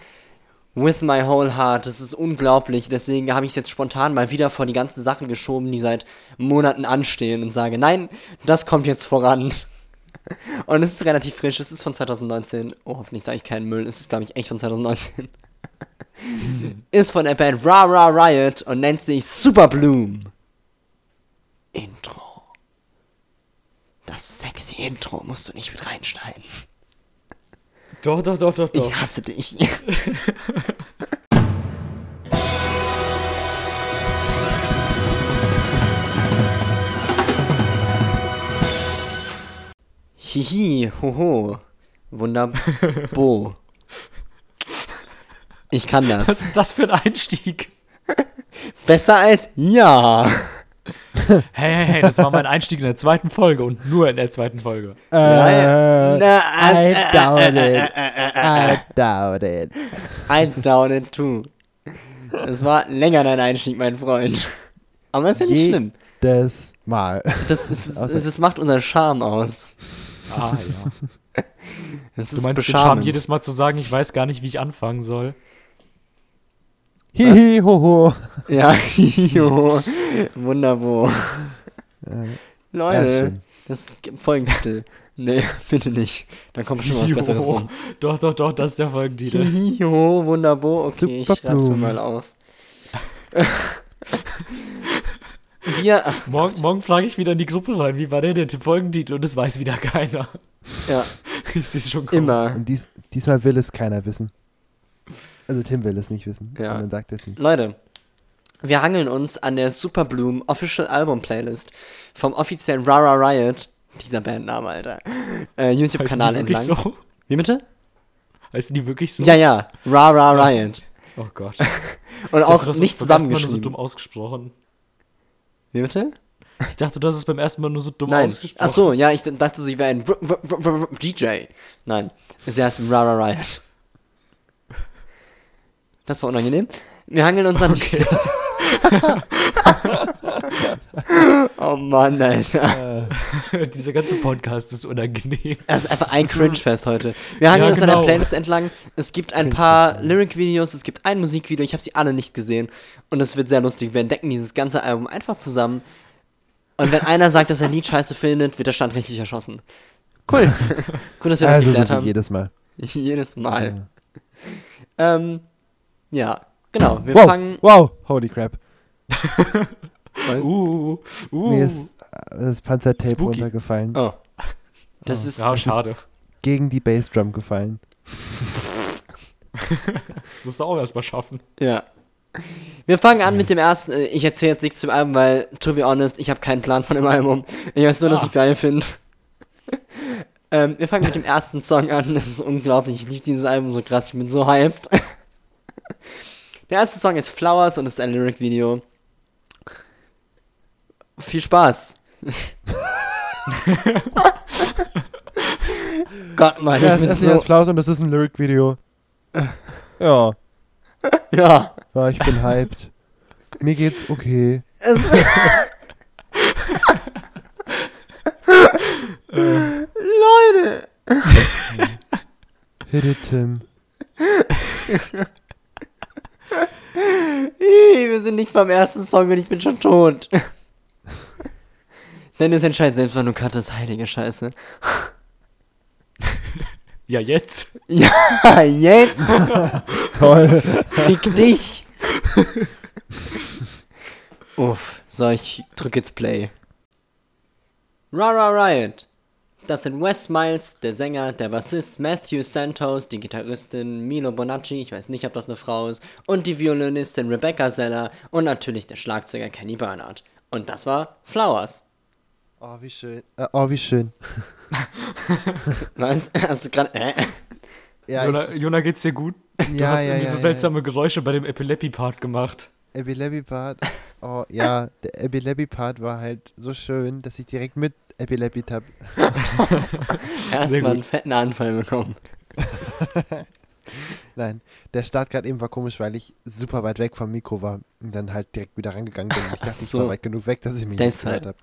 With my whole heart. Das ist unglaublich. Deswegen habe ich es jetzt spontan mal wieder vor die ganzen Sachen geschoben, die seit Monaten anstehen und sage, nein, das kommt jetzt voran. Und es ist relativ frisch. Es ist von 2019. Oh, hoffentlich sage ich keinen Müll. Es ist, glaube ich, echt von 2019. ist von der Band Ra Ra Riot und nennt sich Super Bloom. Intro. Das sexy Intro musst du nicht mit reinschneiden. Doch, doch, doch, doch, doch. Ich hasse dich. Hihi, hoho. Wunderbo. Ich kann Was das. ist das für ein Einstieg? Besser als ja. Hey, hey, hey, das war mein Einstieg in der zweiten Folge und nur in der zweiten Folge. Äh, Na, I äh, doubt it. I doubt it. I doubt it too. Es war länger dein Einstieg, mein Freund. Aber ist ja nicht schlimm. Jedes Mal. Das, ist, das macht unseren Charme aus. Ah, ja. Das Du ist meinst den Charme, jedes Mal zu sagen, ich weiß gar nicht, wie ich anfangen soll. Hihi, hoho. Ja, jo. Wunderbar. Ja, Leute, das gibt Folgentitel. Nee, bitte nicht. Dann kommt schon was Besseres rum. Doch, doch, doch, das ist der Folgentitel. Jo, wunderbar. Okay, ich Super schreib's mir mal auf. Wir, Morgen, morgen frage ich wieder in die Gruppe rein, wie war denn der Folgentitel und es weiß wieder keiner. ja, Ich sehe schon kommen. immer. Und dies, diesmal will es keiner wissen. Also Tim will es nicht wissen. Ja. Und dann sagt er es nicht. Leute, wir hangeln uns an der Super Bloom Official Album Playlist vom offiziellen Rara Riot, dieser Bandname, Alter, äh, YouTube-Kanal entlang. so? Wie bitte? Heißen die wirklich so? Ja, ja, Rara Riot. Oh Gott. Und Ich auch dachte, nicht Mal nur so zusammengeschrieben. dumm ausgesprochen. Wie bitte? Ich dachte, das ist beim ersten Mal nur so dumm Nein. ausgesprochen. Ach so, ja, ich dachte, sie wäre ein DJ. Nein, sie heißt Rara Riot. Das war unangenehm. Wir hangeln uns an. oh Mann, Alter. Dieser ganze Podcast ist unangenehm. Das ist einfach ein Cringe-Fest heute. Wir hangeln Ja, uns an der genau. Playlist entlang. Es gibt ein paar Lyric-Videos, es gibt ein Musikvideo. Ich habe sie alle nicht gesehen. Und es wird sehr lustig. Wir entdecken dieses ganze Album einfach zusammen. Und wenn einer sagt, dass er ein Lied scheiße findet, wird der Stand richtig erschossen. Cool. cool, dass wir das Also so geklärt haben. jedes Mal. Jedes Mal. Ähm, ja, genau. Wir wow, fangen. wow, holy crap. Uh, uh. Mir ist äh, das Panzertape Spooky. runtergefallen. Oh. Das ist. Ja, schade. Gegen die Bassdrum gefallen. Das musst du auch erstmal schaffen. Ja. Wir fangen an mit dem ersten. äh, Ich erzähle jetzt nichts zum Album, weil, to be honest, ich habe keinen Plan von dem Album. Ich weiß nur, dass Ah. ich geil finde. ähm, wir fangen mit dem ersten Song an. Das ist unglaublich. Ich liebe dieses Album so krass. Ich bin so hyped. Der erste Song ist Flowers und ist ein Lyric-Video. Viel Spaß. Gott, Mann, Ja, das erste so, ist Flaus und das ist ein Lyric-Video. Ja, ja. ja, ich bin hyped. Mir geht's okay. Es Leute! Hit it, Tim. Wir sind nicht beim ersten Song und ich bin schon tot. Dennis entscheidet selbst, wann du cuttest. Heilige Scheiße. Ja, jetzt. Ja, jetzt Toll. fick dich. Uff, so, ich drück jetzt Play. Rara Riot. Das sind Wes Miles, der Sänger, der Bassist Matthew Santos, die Gitarristin Milo Bonacci, ich weiß nicht, ob das eine Frau ist, und die Violinistin Rebecca Zeller und natürlich der Schlagzeuger Kenny Bernard. Und das war Flowers. Oh, wie schön. Äh, oh, wie schön. Was? Hast du gerade. Äh? Ja, Jona, ich, Jona, geht's dir gut? Du ja, hast ja, irgendwie ja, so ja. seltsame Geräusche bei dem Epilepsy-Part gemacht. Epilepsy-Part. Oh, ja, der Epilepsy-Part war halt so schön, dass ich direkt mit Epilepsy hab. Erstmal einen fetten Anfall bekommen. Nein, der Start gerade eben war komisch, weil ich super weit weg vom Mikro war und dann halt direkt wieder rangegangen bin. Ich dachte, ich so. war weit genug weg, dass ich mich nicht gehört habe.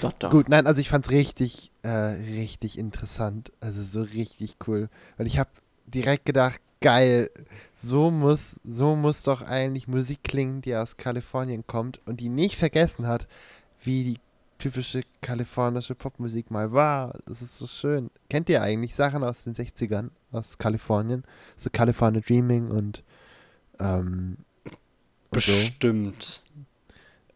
Doch, doch. Gut, nein, also ich fand's richtig, äh, richtig interessant. Also so richtig cool. Weil ich habe direkt gedacht, geil. So muss, so muss doch eigentlich Musik klingen, die aus Kalifornien kommt und die nicht vergessen hat, wie die typische kalifornische Popmusik mal war. Das ist so schön. Kennt ihr eigentlich Sachen aus den 60ern aus Kalifornien? So California Dreaming und ähm, und so. Bestimmt.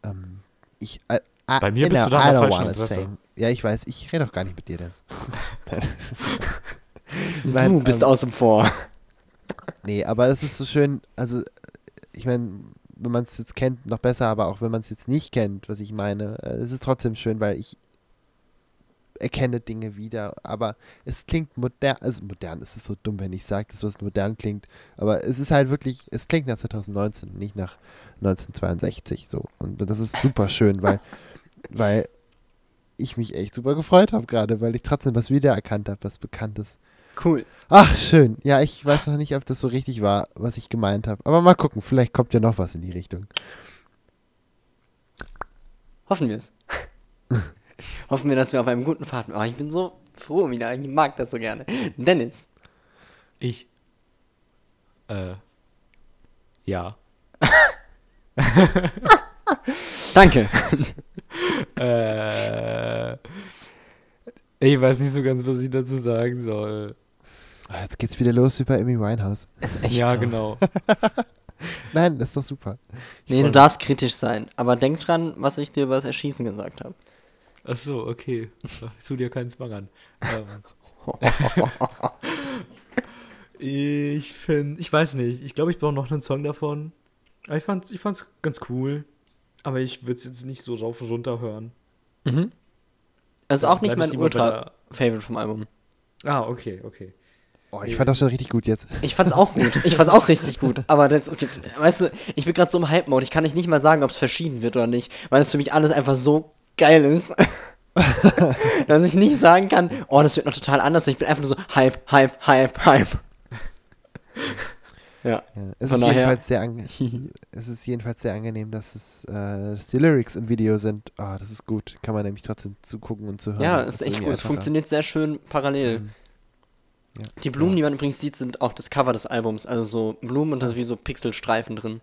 Ähm, ich, I, I, Bei mir bist know, du da der falschen Adresse. Ja, ich weiß. Ich rede doch gar nicht mit dir, das. du bist außen vor. Nee, aber es ist so schön, also ich meine, wenn man es jetzt kennt, noch besser, aber auch wenn man es jetzt nicht kennt, was ich meine, äh, es ist trotzdem schön, weil ich erkenne Dinge wieder, aber es klingt modern, also modern, es ist so dumm, wenn ich sage, dass was modern klingt, aber es ist halt wirklich, es klingt nach 2019, nicht nach 1962 so. Und das ist super schön, weil, weil ich mich echt super gefreut habe gerade, weil ich trotzdem was wiedererkannt habe, was bekannt ist. Cool. Ach, schön. Ja, ich weiß noch nicht, ob das so richtig war, was ich gemeint habe. Aber mal gucken, vielleicht kommt ja noch was in die Richtung. Hoffen wir es. Hoffen wir, dass wir auf einem guten Pfad sind. Oh, ich bin so froh wieder. Ich mag das so gerne. Dennis. Ich. Äh. Ja. Danke. Äh. Ich weiß nicht so ganz, was ich dazu sagen soll. Ah, Jetzt geht's wieder los wie bei Amy Winehouse. Ist echt ja, so. genau. Nein, das ist doch super. Ich Nee, du mich. darfst kritisch sein. Aber denk dran, was ich dir über das Erschießen gesagt habe. Ach so, okay. Tu dir keinen Zwang an. Ähm. ich finde, ich weiß nicht. Ich glaube, ich brauche noch einen Song davon. Aber ich fand's, ich fand's ganz cool. Aber ich würde es jetzt nicht so rauf und runter hören. Mhm. Das ist Dann auch nicht ich mein Ultra-Favorite vom Album. Ah, okay, okay. Oh, ich fand das schon richtig gut jetzt. Ich fand's auch gut. Ich fand's auch richtig gut. Aber das, weißt du, ich bin gerade so im Hype-Mode. Ich kann nicht nicht mal sagen, ob es verschieden wird oder nicht, weil es für mich alles einfach so geil ist. dass ich nicht sagen kann, oh, das wird noch total anders. Ich bin einfach nur so Hype, Hype, Hype, Hype. Ja. Ja, es, Von ist jedenfalls sehr es ist jedenfalls sehr angenehm, dass es äh, dass die Lyrics im Video sind. Ah, das ist gut. Kann man nämlich trotzdem zugucken und zu hören. Ja, ist echt gut. Es funktioniert sehr schön parallel. Mhm. Ja. Die Blumen, die man übrigens sieht, sind auch das Cover des Albums. Also so Blumen und da sind wie so Pixelstreifen drin.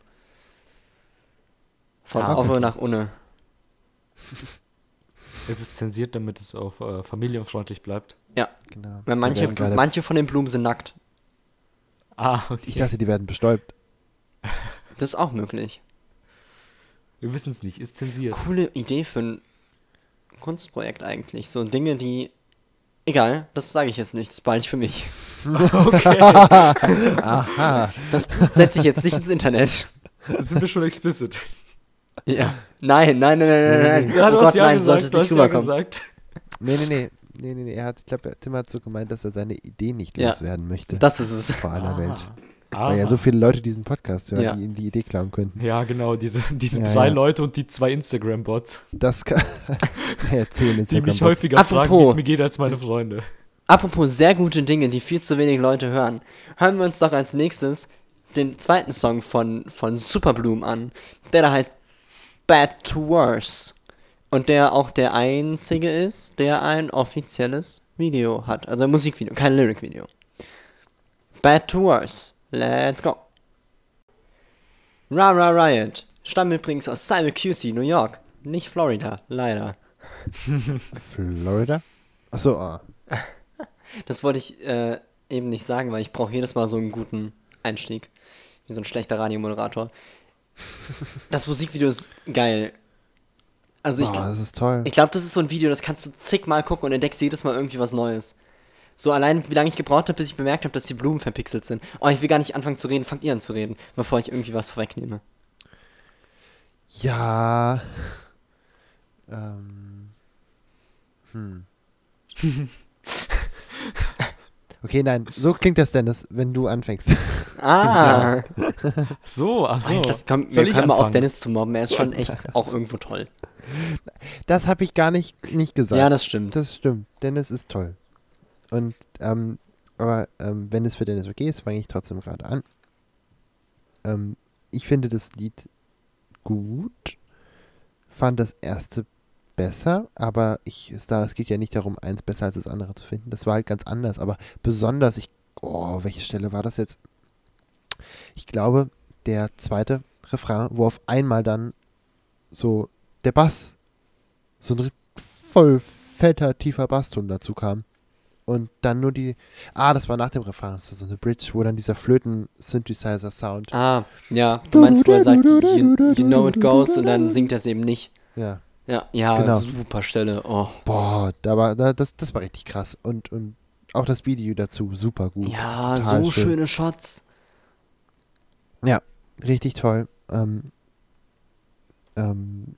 Von Ah, Auffe okay. nach Unne. Es ist zensiert, damit es auch äh, familienfreundlich bleibt. Ja, Genau. weil manche, manche von den Blumen sind nackt. Ah, okay. Ich dachte, die werden bestäubt. Das ist auch möglich. Wir wissen es nicht. Ist zensiert. Coole Idee für ein Kunstprojekt eigentlich. So Dinge, die. Egal, das sage ich jetzt nicht. Das behalte ich für mich. Okay. Aha. Das setze ich jetzt nicht ins Internet. Sind wir schon explicit? Ja. Nein, nein, nein, nein, nein, nein. Ja, oh du Gott, hast ja nein, sollte es gesagt. Du nicht hast ja rüberkommen. gesagt. Nee, nee, nee. Nee, nee, nee. Er hat, ich glaube, Tim hat so gemeint, dass er seine Idee nicht Ja. loswerden möchte. Das ist es. vor aller Welt. Ah. Weil ja so viele Leute diesen Podcast hören, Ja. die ihm die Idee klauen könnten. Ja, genau, diese, diese Ja, drei ja. Leute und die zwei Instagram-Bots, Das kann. ja, zehn die Instagram mich häufiger Apropos. fragen, wie es mir geht, als meine Freunde. Apropos sehr gute Dinge, die viel zu wenig Leute hören, hören wir uns doch als nächstes den zweiten Song von, von Superbloom an. Der da heißt Bad to Worse. Und der auch der einzige ist, der ein offizielles Video hat. Also ein Musikvideo, kein Lyric-Video. Bad to Worse. Let's go. Ra Ra Riot. Stammen übrigens aus Syracuse, New York. Nicht Florida, leider. Florida? Achso, ah. Das wollte ich äh, eben nicht sagen, weil ich brauche jedes Mal so einen guten Einstieg. Wie so ein schlechter Radiomoderator. Das Musikvideo ist geil. Also ich, oh, das ist toll. ich glaube, das ist so ein Video, das kannst du zigmal gucken und entdeckst jedes Mal irgendwie was Neues. So allein, wie lange ich gebraucht habe, bis ich bemerkt habe, dass die Blumen verpixelt sind. Oh, ich will gar nicht anfangen zu reden, fangt ihr an zu reden, bevor ich irgendwie was vorwegnehme. Ja. Ähm. Hm. Okay, nein, so klingt das, Dennis, wenn du anfängst. Ah, So, ach so. das kommt, Soll wir ich können mal auf? Dennis zu mobben, er ist schon echt auch irgendwo toll. Das habe ich gar nicht, nicht gesagt. Ja, das stimmt. Das stimmt. Dennis ist toll. Und, ähm, aber ähm, wenn es für Dennis okay ist, fange ich trotzdem gerade an. Ähm, ich finde das Lied gut. Fand das erste besser, aber ich, es, da, es geht ja nicht darum, eins besser als das andere zu finden. Das war halt ganz anders, aber besonders, ich, oh, welche Stelle war das jetzt? Ich glaube, der zweite Refrain, wo auf einmal dann so der Bass, so ein voll fetter, tiefer Basston dazu kam. Und dann nur die, ah, das war nach dem Refrain, das so eine Bridge, wo dann dieser Flöten-Synthesizer-Sound, Ah, ja, du meinst, wo er sagt, you, you know it goes und dann singt es eben nicht. ja, Ja, ja, Genau. super Stelle. Oh. boah, da war, da, das, das war richtig krass. Und, und auch das Video dazu, super gut. Ja, so schön. schöne Shots. Richtig toll. Ähm, ähm,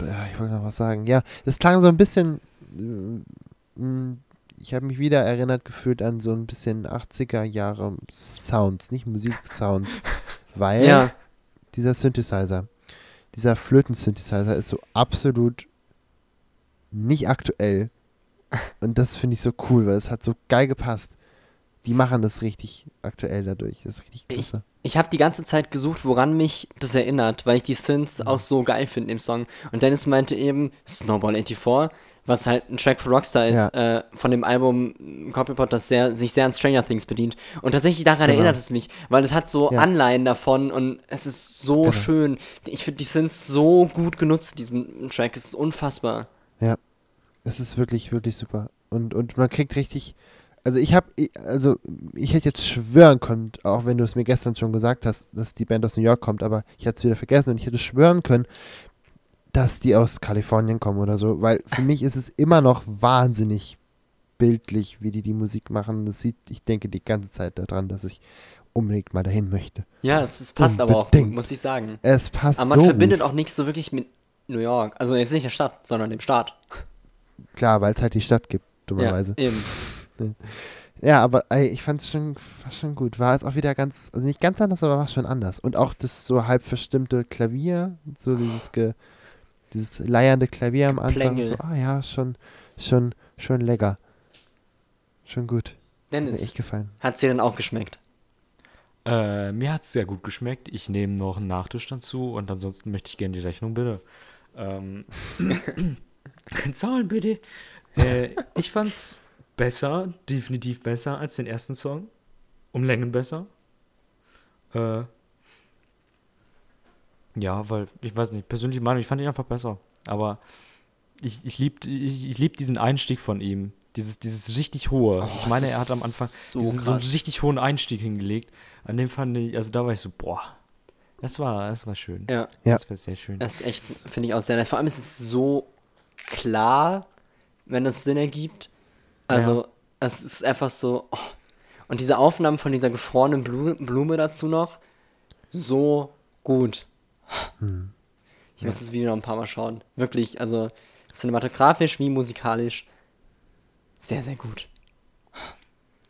ja, ich wollte noch was sagen. Ja, es klang so ein bisschen. äh, mh, Ich habe mich wieder erinnert gefühlt an so ein bisschen 80er Jahre Sounds, nicht Musiksounds. Weil Ja, dieser Synthesizer, dieser Flöten-Synthesizer ist so absolut nicht aktuell. Und das finde ich so cool, weil es hat so geil gepasst. Die machen das richtig aktuell dadurch. Das ist richtig klasse. ich habe die ganze Zeit gesucht, woran mich das erinnert, weil ich die Synths auch so geil finde im Song. Und Dennis meinte eben Snowball 84, was halt ein Track für Rockstar ist, äh, von dem Album Copypot, das sehr, sich sehr an Stranger Things bedient. Und tatsächlich daran Genau. erinnert es mich, weil es hat so Ja. Anleihen davon und es ist so Genau. schön. Ich finde die Synths so gut genutzt, in diesem Track. Es ist unfassbar. Ja, es ist wirklich, wirklich super. Und, und man kriegt richtig, also ich habe, also ich hätte jetzt schwören können, auch wenn du es mir gestern schon gesagt hast, dass die Band aus New York kommt, aber ich hatte es wieder vergessen und ich hätte schwören können, dass die aus Kalifornien kommen oder so, weil für mich ist es immer noch wahnsinnig bildlich, wie die die Musik machen. Das sieht, ich denke die ganze Zeit daran, dass ich unbedingt mal dahin möchte. Ja, es, es passt aber auch gut, Unbedingt. muss ich sagen. Es passt Aber man so verbindet gut. auch nichts so wirklich mit New York. Also jetzt nicht der Stadt, sondern dem Staat. Klar, weil es halt die Stadt gibt, Ja, dummerweise. eben. Ja, aber ey, ich fand es schon, schon gut. War es auch wieder ganz, also nicht ganz anders, aber war schon anders. Und auch das so halb verstimmte Klavier, so dieses, ge, dieses leiernde Klavier am Anfang. So, ah ja, schon, schon, schon lecker. Schon gut. Hat mir Dennis, echt gefallen. hat's dir denn auch geschmeckt? Äh, mir hat es sehr gut geschmeckt. Ich nehme noch einen Nachtisch dazu und ansonsten möchte ich gerne die Rechnung, bitte. Ähm, Zahlen bitte. Äh, ich fand's besser, definitiv besser als den ersten Song. Um Längen besser. Äh, ja, weil, ich weiß nicht, persönliche Meinung, ich fand ihn einfach besser. Aber ich, ich lieb, ich, ich lieb diesen Einstieg von ihm. Dieses, dieses richtig hohe. ich Oh, meine, das er hat am Anfang so diesen, so einen richtig hohen Einstieg hingelegt. An dem fand ich, also da war ich so, boah, das war, das war schön. Ja, Ja. Das war sehr schön. das ist echt, finde ich auch sehr nett. Vor allem ist es so klar, wenn es Sinn ergibt. Also, es ist einfach so. Oh. Und diese Aufnahmen von dieser gefrorenen Blume, Blume dazu noch, so gut. Ich muss das Video noch ein paar Mal schauen. Wirklich, also cinematografisch wie musikalisch. Sehr, sehr gut.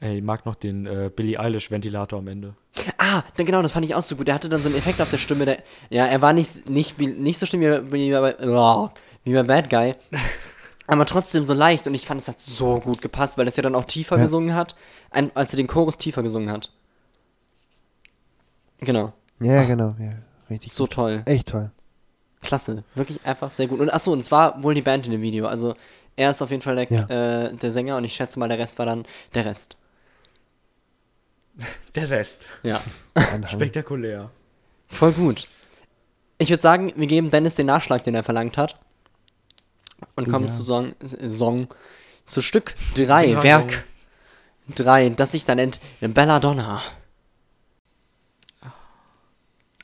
Ey, ich mag noch den äh, Billie Eilish Ventilator am Ende. Ah, dann genau, das fand ich auch so gut. Der hatte dann so einen Effekt auf der Stimme. Der, ja, er war nicht, nicht, nicht so schlimm wie, wie, bei, oh, wie bei Bad Guy. Aber trotzdem so leicht. Und ich fand, es hat so gut gepasst, weil es ja dann auch tiefer Ja. gesungen hat, als er den Chorus tiefer gesungen hat. Genau. Ja, genau, ja. Richtig So gut. toll. Echt toll. Klasse. Wirklich einfach sehr gut. Und achso, und es war wohl die Band in dem Video. Also er ist auf jeden Fall der, Ja. äh, der Sänger und ich schätze mal, der Rest war dann der Rest. Der Rest. Ja. Spektakulär. Voll gut. Ich würde sagen, wir geben Dennis den Nachschlag, den er verlangt hat. Und kommen Ja. zu Song, Song, zu Stück 3, Sing-Song. Werk 3, das sich da nennt Belladonna.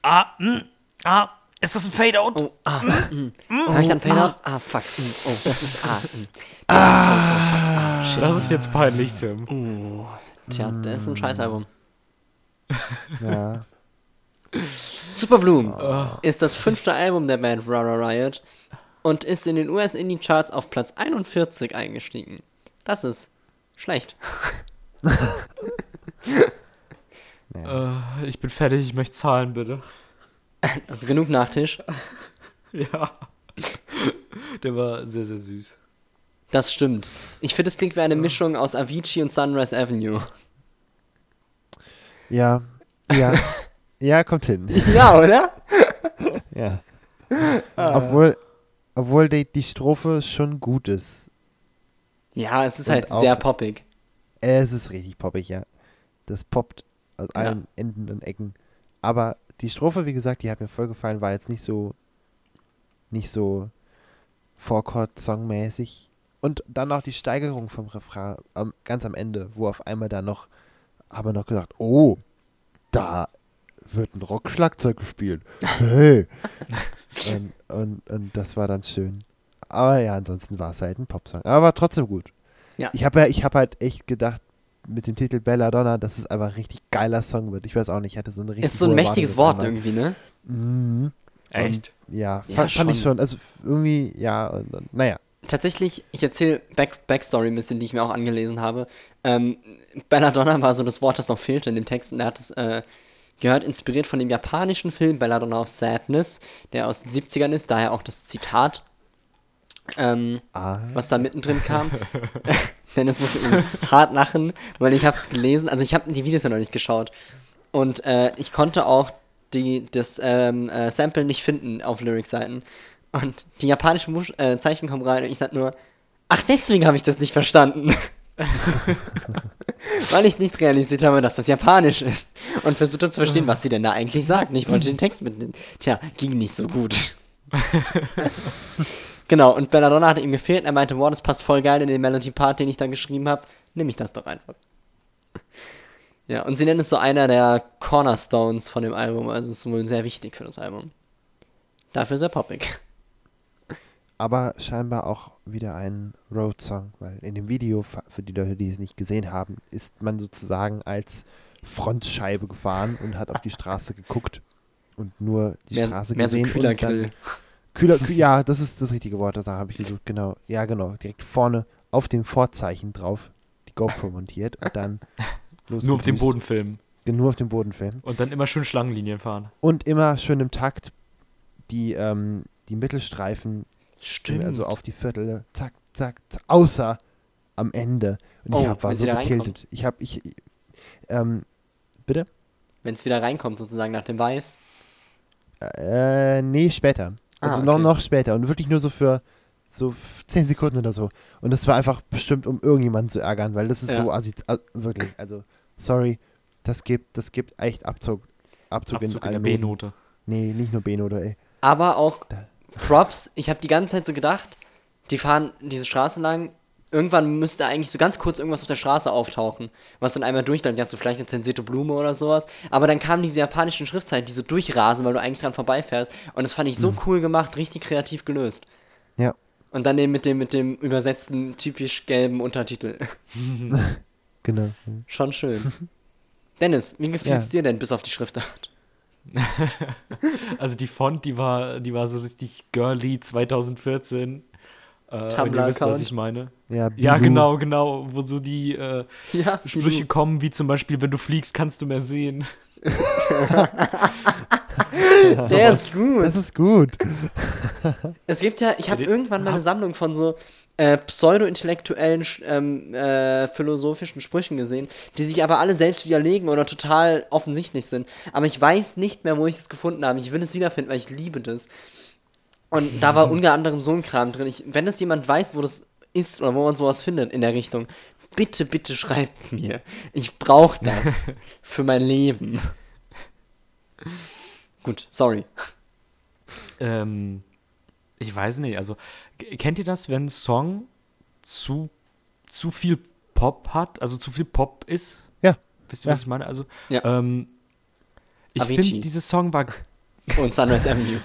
Ah, mm, ah, ist das ein Fade-Out? Oh, ah, mm. Habe ich dann Fader? Ah, fuck. mm, Oh, das ist ah. mm. Ah, shit. Das ist jetzt peinlich, Tim. Oh, tja, das ist ein Scheißalbum. Ja. Super Bloom ist das fünfte Album der Band Rara Riot und ist in den US Indie Charts auf Platz 41 eingestiegen. Das ist schlecht. Äh, ich bin fertig, ich möchte zahlen, bitte. Genug Nachtisch. Ja. Der war sehr, sehr süß. Das stimmt. Ich finde, es klingt wie eine Mischung aus Avicii und Sunrise Avenue. Ja. Ja. ja, kommt hin. Ja, oder? Ja. Obwohl, obwohl die, die Strophe schon gut ist. Ja, es ist Und halt auch- sehr poppig. Es ist richtig poppig, ja. Das poppt aus Ja. allen Enden und Ecken. Aber die Strophe, wie gesagt, die hat mir voll gefallen, war jetzt nicht so, nicht so Four-Chord-Song-mäßig. Und dann noch die Steigerung vom Refrain am, ganz am Ende, wo auf einmal da noch, haben wir noch gesagt, oh, da wird ein Rockschlagzeug gespielt. Hey. und, und, und das war dann schön. Aber ja, ansonsten war es halt ein Popsong. Aber war trotzdem gut. Ja. Ich habe ja, ich habe halt echt gedacht, mit dem Titel Belladonna, dass es einfach ein richtig geiler Song wird. Ich weiß auch nicht, ich hatte so eine richtig Ist so ein mächtiges Wort einmal. irgendwie, ne? Mhm. Echt? Ja, Ja, fand, fand ich schon. schon. Also irgendwie, ja, und, und, naja. Tatsächlich, ich erzähle Back Backstory ein bisschen, die ich mir auch angelesen habe. Ähm, Belladonna war so das Wort, das noch fehlte in dem Text und er hat es äh, gehört, inspiriert von dem japanischen Film Belladonna of Sadness, der aus den 70ern ist, daher auch das Zitat, ähm, Ah, was da mittendrin kam. Dennis musste irgendwie hart lachen, weil ich habe es gelesen, also ich habe die Videos ja noch nicht geschaut und äh, ich konnte auch die, das ähm, äh, Sample nicht finden auf Lyric-Seiten. Und die japanischen Buch äh, Zeichen kommen rein und ich sag nur, ach, deswegen habe ich das nicht verstanden. Weil ich nicht realisiert habe, dass das japanisch ist. Und versucht habe zu verstehen, was sie denn da eigentlich sagt. Ich wollte den Text mitnehmen. Tja, ging nicht so gut. genau, und Belladonna hatte ihm gefehlt. Er meinte, wow, das passt voll geil in den Melody-Part, den ich da geschrieben habe. Nimm ich das doch einfach. Ja, und sie nennen es so einer der Cornerstones von dem Album. Also es ist wohl sehr wichtig für das Album. Dafür sehr poppig. aber scheinbar auch wieder ein Road-Song, weil in dem Video, für die Leute, die es nicht gesehen haben, ist man sozusagen als Frontscheibe gefahren und hat auf die Straße geguckt und nur die mehr Straße mehr so gesehen. und dann-. Kühler, Kü ja, das ist das richtige Wort, das habe ich gesucht, genau. Ja, genau. Direkt vorne auf dem Vorzeichen drauf die GoPro montiert und dann los Nur auf dem. Boden filmen. Nur auf dem Boden filmen. Und dann immer schön Schlangenlinien fahren. Und immer schön im Takt die, ähm, die Mittelstreifen, Stimmt. also auf die Viertel, zack, zack, zack, außer am Ende. Und ich Oh, hab, war so gekiltet. Ich habe, ich, ähm, bitte? Wenn es wieder reinkommt, sozusagen nach dem Weiß. Äh, nee, später. Ah, Also noch, okay. noch später. Und wirklich nur so für so f- 10 Sekunden oder so. Und das war einfach bestimmt, um irgendjemanden zu ärgern, weil das ist Ja. so assi wirklich. Also, sorry, das gibt, das gibt echt Abzug. Abzug, Abzug in der allen Noten. B-Note. Nee, nicht nur B-Note, ey. Aber auch Da- Props. Ich habe die ganze Zeit so gedacht, die fahren diese Straße lang. Irgendwann müsste eigentlich so ganz kurz irgendwas auf der Straße auftauchen, was dann einmal durchläuft. Ja, so vielleicht eine zensierte Blume oder sowas. Aber dann kamen diese japanischen Schriftzeichen, die so durchrasen, weil du eigentlich dran vorbeifährst. Und das fand ich so Mhm. cool gemacht, richtig kreativ gelöst. Ja. Und dann eben mit dem, mit dem übersetzten, typisch gelben Untertitel. Genau. Schon schön. Dennis, wie gefällt's Ja. dir denn bis auf die Schriftart? Also die Font, die war, die war so richtig girly 2014. Äh, wenn ihr wisst, was ich meine. Ja, Ja, genau, genau. Wo so die äh, Ja, Sprüche kommen, wie zum Beispiel, wenn du fliegst, kannst du mehr sehen. Sehr ist gut. Das ist gut. Es gibt ja, ich habe irgendwann mal eine Sammlung von so äh, pseudo-intellektuellen, ähm, äh, philosophischen Sprüchen gesehen, die sich aber alle selbst widerlegen oder total offensichtlich sind. Aber ich weiß nicht mehr, wo ich es gefunden habe. Ich will es wiederfinden, weil ich liebe das. Und da war unter anderem so ein Kram drin. Ich, wenn es jemand weiß, wo das ist oder wo man sowas findet in der Richtung, bitte, bitte schreibt mir. Ich brauche das für mein Leben. Gut, sorry. Ähm, ich weiß nicht, also kennt ihr das, wenn ein Song zu, zu viel Pop hat, also zu viel Pop ist? Ja. Wisst ihr, was Ja. ich meine? Also, Ja. ähm, ich finde, dieser Song war, Und Sunrise Avenue.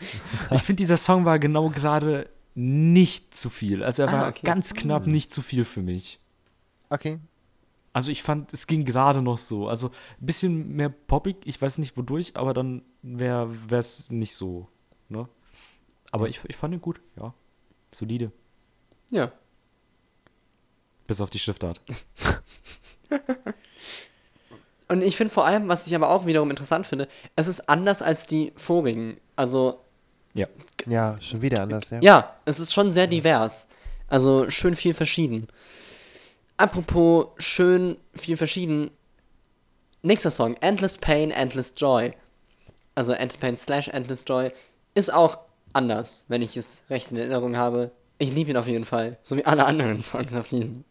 ich finde, dieser Song war genau gerade nicht zu viel. Also er Ah, war okay. ganz knapp nicht zu viel für mich. Okay. Also ich fand, es ging gerade noch so. Also ein bisschen mehr poppig, ich weiß nicht wodurch, aber dann wäre es nicht so. Ne? Aber ich, ich fand ihn gut, ja. Solide. Ja. Bis auf die Schriftart. Und ich finde vor allem, was ich aber auch wiederum interessant finde, es ist anders als die vorigen. Also, Ja. Ja, schon wieder anders, ja. ja, es ist schon sehr divers. Also schön viel verschieden. Apropos schön viel verschieden. Nächster Song, Endless Pain, Endless Joy. Also Endless Pain slash Endless Joy ist auch anders, wenn ich es recht in Erinnerung habe. Ich liebe ihn auf jeden Fall. So wie alle anderen Songs auf diesem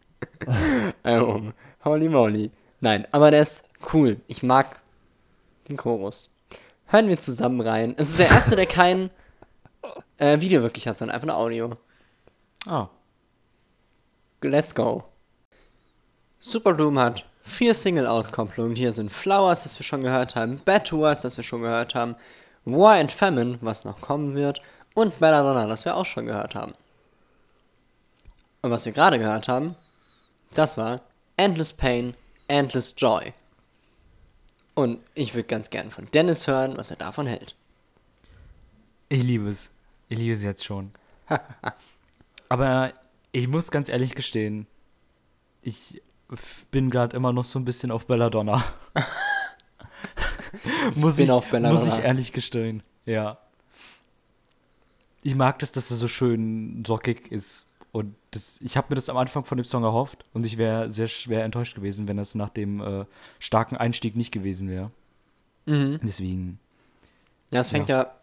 Album. Holy moly. Nein, aber der ist Cool. Ich mag den Chorus. Hören wir zusammen rein. Es ist der erste, der kein äh, Video wirklich hat, sondern einfach nur Audio. Ah. Let's go. Superdome hat vier Single-Auskopplungen. Hier sind Flowers, das wir schon gehört haben, Bad to Us, das wir schon gehört haben, War and Famine, was noch kommen wird, und Belladonna, das wir auch schon gehört haben. Und was wir gerade gehört haben, das war Endless Pain, Endless Joy. Und ich würde ganz gern von Dennis hören, was er davon hält. Ich liebe es. Ich liebe es jetzt schon. Aber ich muss ganz ehrlich gestehen, ich bin gerade immer noch so ein bisschen auf Belladonna. muss, bin ich, auf Belladonna. muss ich ehrlich gestehen, ja. Ich mag das, dass er so schön rockig ist. Und das, ich habe mir das am Anfang von dem Song erhofft und ich wäre sehr schwer enttäuscht gewesen, wenn das nach dem äh, starken Einstieg nicht gewesen wäre. Mhm. Deswegen, Ja, es fängt ja.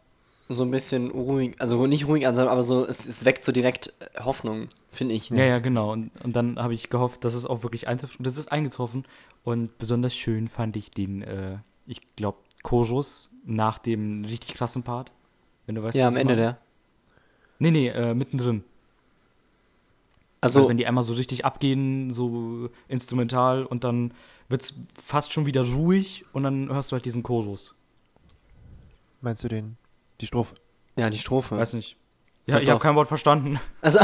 So ein bisschen ruhig, also nicht ruhig aber so, es, es weckt so direkt äh, Hoffnung, finde ich. Ja, ja, genau. Und, und dann habe ich gehofft, dass es auch wirklich eintrifft. Und das ist eingetroffen. Und besonders schön fand ich den, äh, ich glaube, Chorus nach dem richtig krassen Part. Wenn du weißt, Ja, was am Ende der. Nee, nee, äh, mittendrin. Also, Also, wenn die einmal so richtig abgehen, so instrumental, und dann wird es fast schon wieder ruhig und dann hörst du halt diesen Chorus. Meinst du den, die Strophe? ja, die Strophe. Weiß nicht. Doch, Ja, ich habe kein Wort verstanden. Also,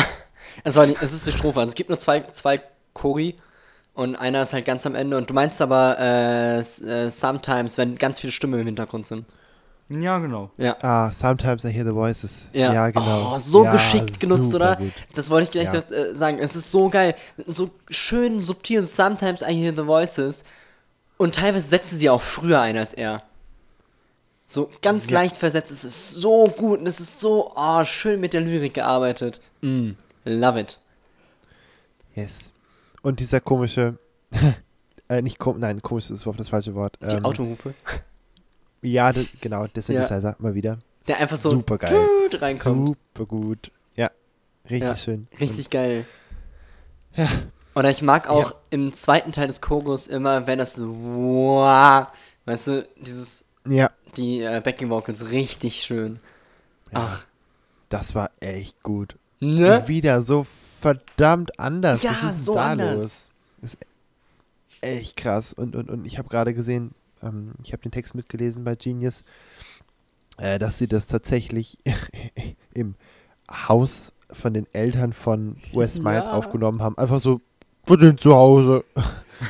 es, war die, es ist die Strophe. Also, es gibt nur zwei, zwei Chori und einer ist halt ganz am Ende. Und du meinst aber, äh, äh, sometimes, wenn ganz viele Stimmen im Hintergrund sind. Ja, genau. Ja. Ah, Sometimes I Hear the Voices. Ja, Ja, genau. Oh, so ja, geschickt genutzt, oder? Gut. Das wollte ich gleich Ja. äh, sagen. Es ist so geil. So schön subtil. Sometimes I hear the voices. Und teilweise setzen sie auch früher ein als er. So ganz Ja. leicht versetzt. Es ist so gut und es ist so oh, schön mit der Lyrik gearbeitet. Mm, love it. Yes. Und dieser komische, äh, nicht kom nein, komisch ist das falsche Wort. Die Ähm, Autohupe. Ja, das, genau, der Synthesizer, mal wieder. Der einfach so Super geil. reinkommt. Super gut. Ja, richtig Ja, schön. Richtig geil. Ja. Oder ich mag auch Ja. im zweiten Teil des Chorus immer, wenn das so, wow, weißt du, dieses, Und, ja, die äh, Backing Vocals richtig schön. Ach, das war echt gut. ne? Und wieder so verdammt anders. Ja, Was ist so da anders. los? Das ist echt krass. Und, und, und ich habe gerade gesehen, ähm, ich habe den Text mitgelesen bei Genius, äh, dass sie das tatsächlich im Haus von den Eltern von Wes Miles Ja. aufgenommen haben. Einfach so, wir sind zu Hause.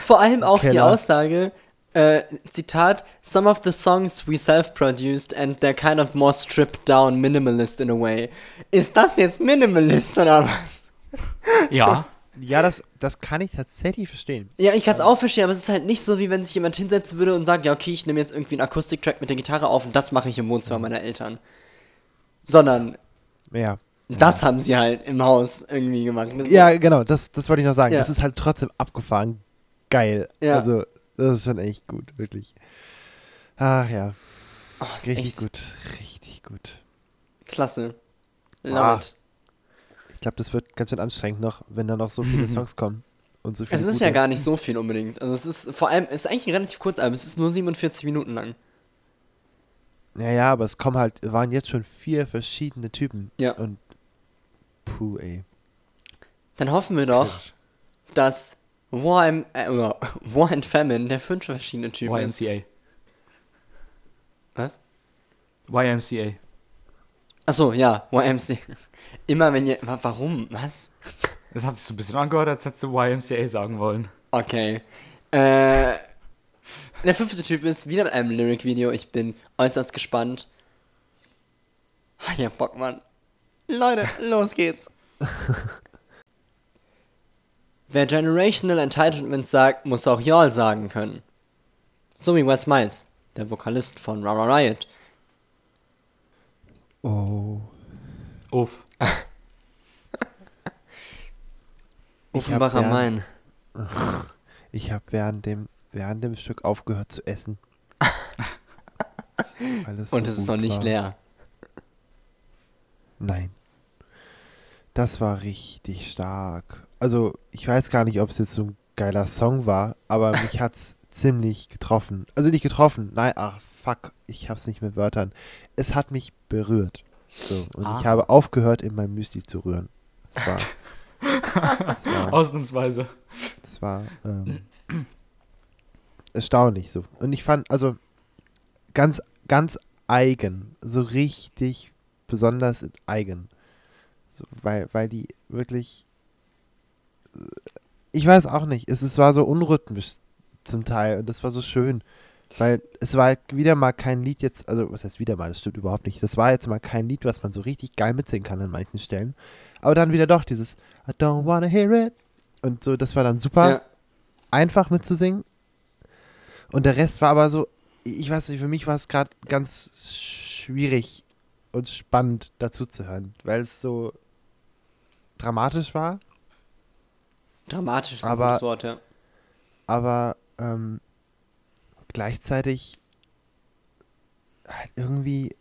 Vor allem auch die Keller. Aussage, äh, Zitat, some of the songs we self-produced and they're kind of more stripped down, minimalist in a way. Ist das jetzt Minimalist oder was? Ja. Ja, das, das kann ich tatsächlich verstehen. Ja, ich kann es auch verstehen, aber es ist halt nicht so, wie wenn sich jemand hinsetzen würde und sagt, ja, okay, ich nehme jetzt irgendwie einen Akustiktrack mit der Gitarre auf und das mache ich im Wohnzimmer meiner Eltern. Sondern Ja. das haben sie halt im Haus irgendwie gemacht. Das- Ja, genau, das, das wollte ich noch sagen. Ja. Das ist halt trotzdem abgefahren geil. Ja. Also, das ist schon echt gut, wirklich. Ach ja, Oh, richtig echt gut, richtig gut. Klasse. Love. Ich glaube, das wird ganz schön anstrengend noch, wenn da noch so viele Songs kommen. Und so viele Es ist gute. ja gar nicht so viel unbedingt. Also es ist vor allem, es ist eigentlich ein relativ kurz Album. Es ist nur 47 Minuten lang. Ja, ja, aber es kommen halt, waren jetzt schon vier verschiedene Typen. Ja. Und puh, ey. Dann hoffen wir doch, dass War, im, äh, oder War and Famine der fünf verschiedene Typen ist. YMCA. Was? YMCA. Achso, ja, YMC. Immer wenn ihr. wa- Warum? Was? Das hat sich so ein bisschen angehört, als hättest du YMCA sagen wollen. Okay. Äh. Der fünfte Typ ist wieder mit einem Lyric-Video. Ich bin äußerst gespannt. Ah, Ja, Bock, Mann. Leute, los geht's. Wer Generational Entitlement sagt, muss auch Y'all sagen können. So wie Wes Miles, der Vokalist von Rara Riot. Oh. Uff. Ich hab Offenbacher Main. Ich habe während dem, während dem Stück aufgehört zu essen. Weil es Und so es ist noch nicht war. leer. Nein. Das war richtig stark. Also, ich weiß gar nicht, ob es jetzt so ein geiler Song war, aber mich hat's ziemlich getroffen. Also nicht getroffen, nein, ach fuck, ich hab's nicht mit Wörtern. Es hat mich berührt. So, und Ah. ich habe aufgehört, in meinem Müsli zu rühren. Das war, das war, Ausnahmsweise. das war ähm, erstaunlich so. Und ich fand, also ganz, ganz eigen, so richtig besonders eigen. So, weil, weil die wirklich, ich weiß auch nicht, es, es war so unrhythmisch zum Teil und das war so schön. Weil es war wieder mal kein Lied jetzt, also was heißt wieder mal, das stimmt überhaupt nicht. Das war jetzt mal kein Lied, was man so richtig geil mitsingen kann an manchen Stellen. Aber dann wieder doch dieses I don't wanna hear it. Und so, das war dann super Ja. einfach mitzusingen. Und der Rest war aber so, ich weiß nicht, für mich war es gerade ganz schwierig und spannend dazu zu hören, weil es so dramatisch war, Dramatisch ist ein Aber- gutes Wort, ja. aber ähm, gleichzeitig halt irgendwie,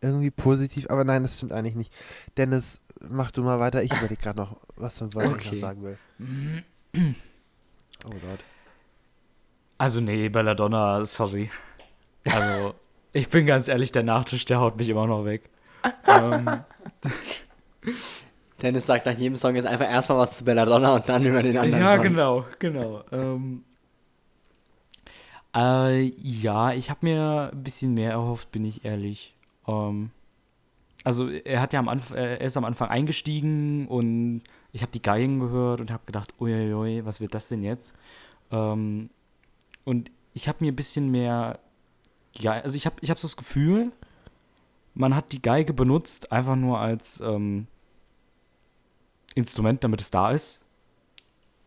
irgendwie positiv. Aber nein, das stimmt eigentlich nicht. Dennis, mach du mal weiter. Ich überlege gerade noch, was für ein Wort ich Okay. noch sagen will. Oh Gott. Also nee, Belladonna, sorry. Also, ich bin ganz ehrlich, der Nachtisch, der haut mich immer noch weg. ähm, Dennis sagt nach jedem Song jetzt einfach erstmal was zu Belladonna und dann über den anderen ja, Song. genau, genau. Ähm, äh, ja, ich habe mir ein bisschen mehr erhofft, bin ich ehrlich. Ähm, also er hat ja am Anfang, er ist am Anfang eingestiegen und ich habe die Geigen gehört und habe gedacht, uiuiui, was wird das denn jetzt? Ähm, und ich habe mir ein bisschen mehr, ja, also ich habe ich hab so das Gefühl, man hat die Geige benutzt einfach nur als ähm, Instrument, damit es da ist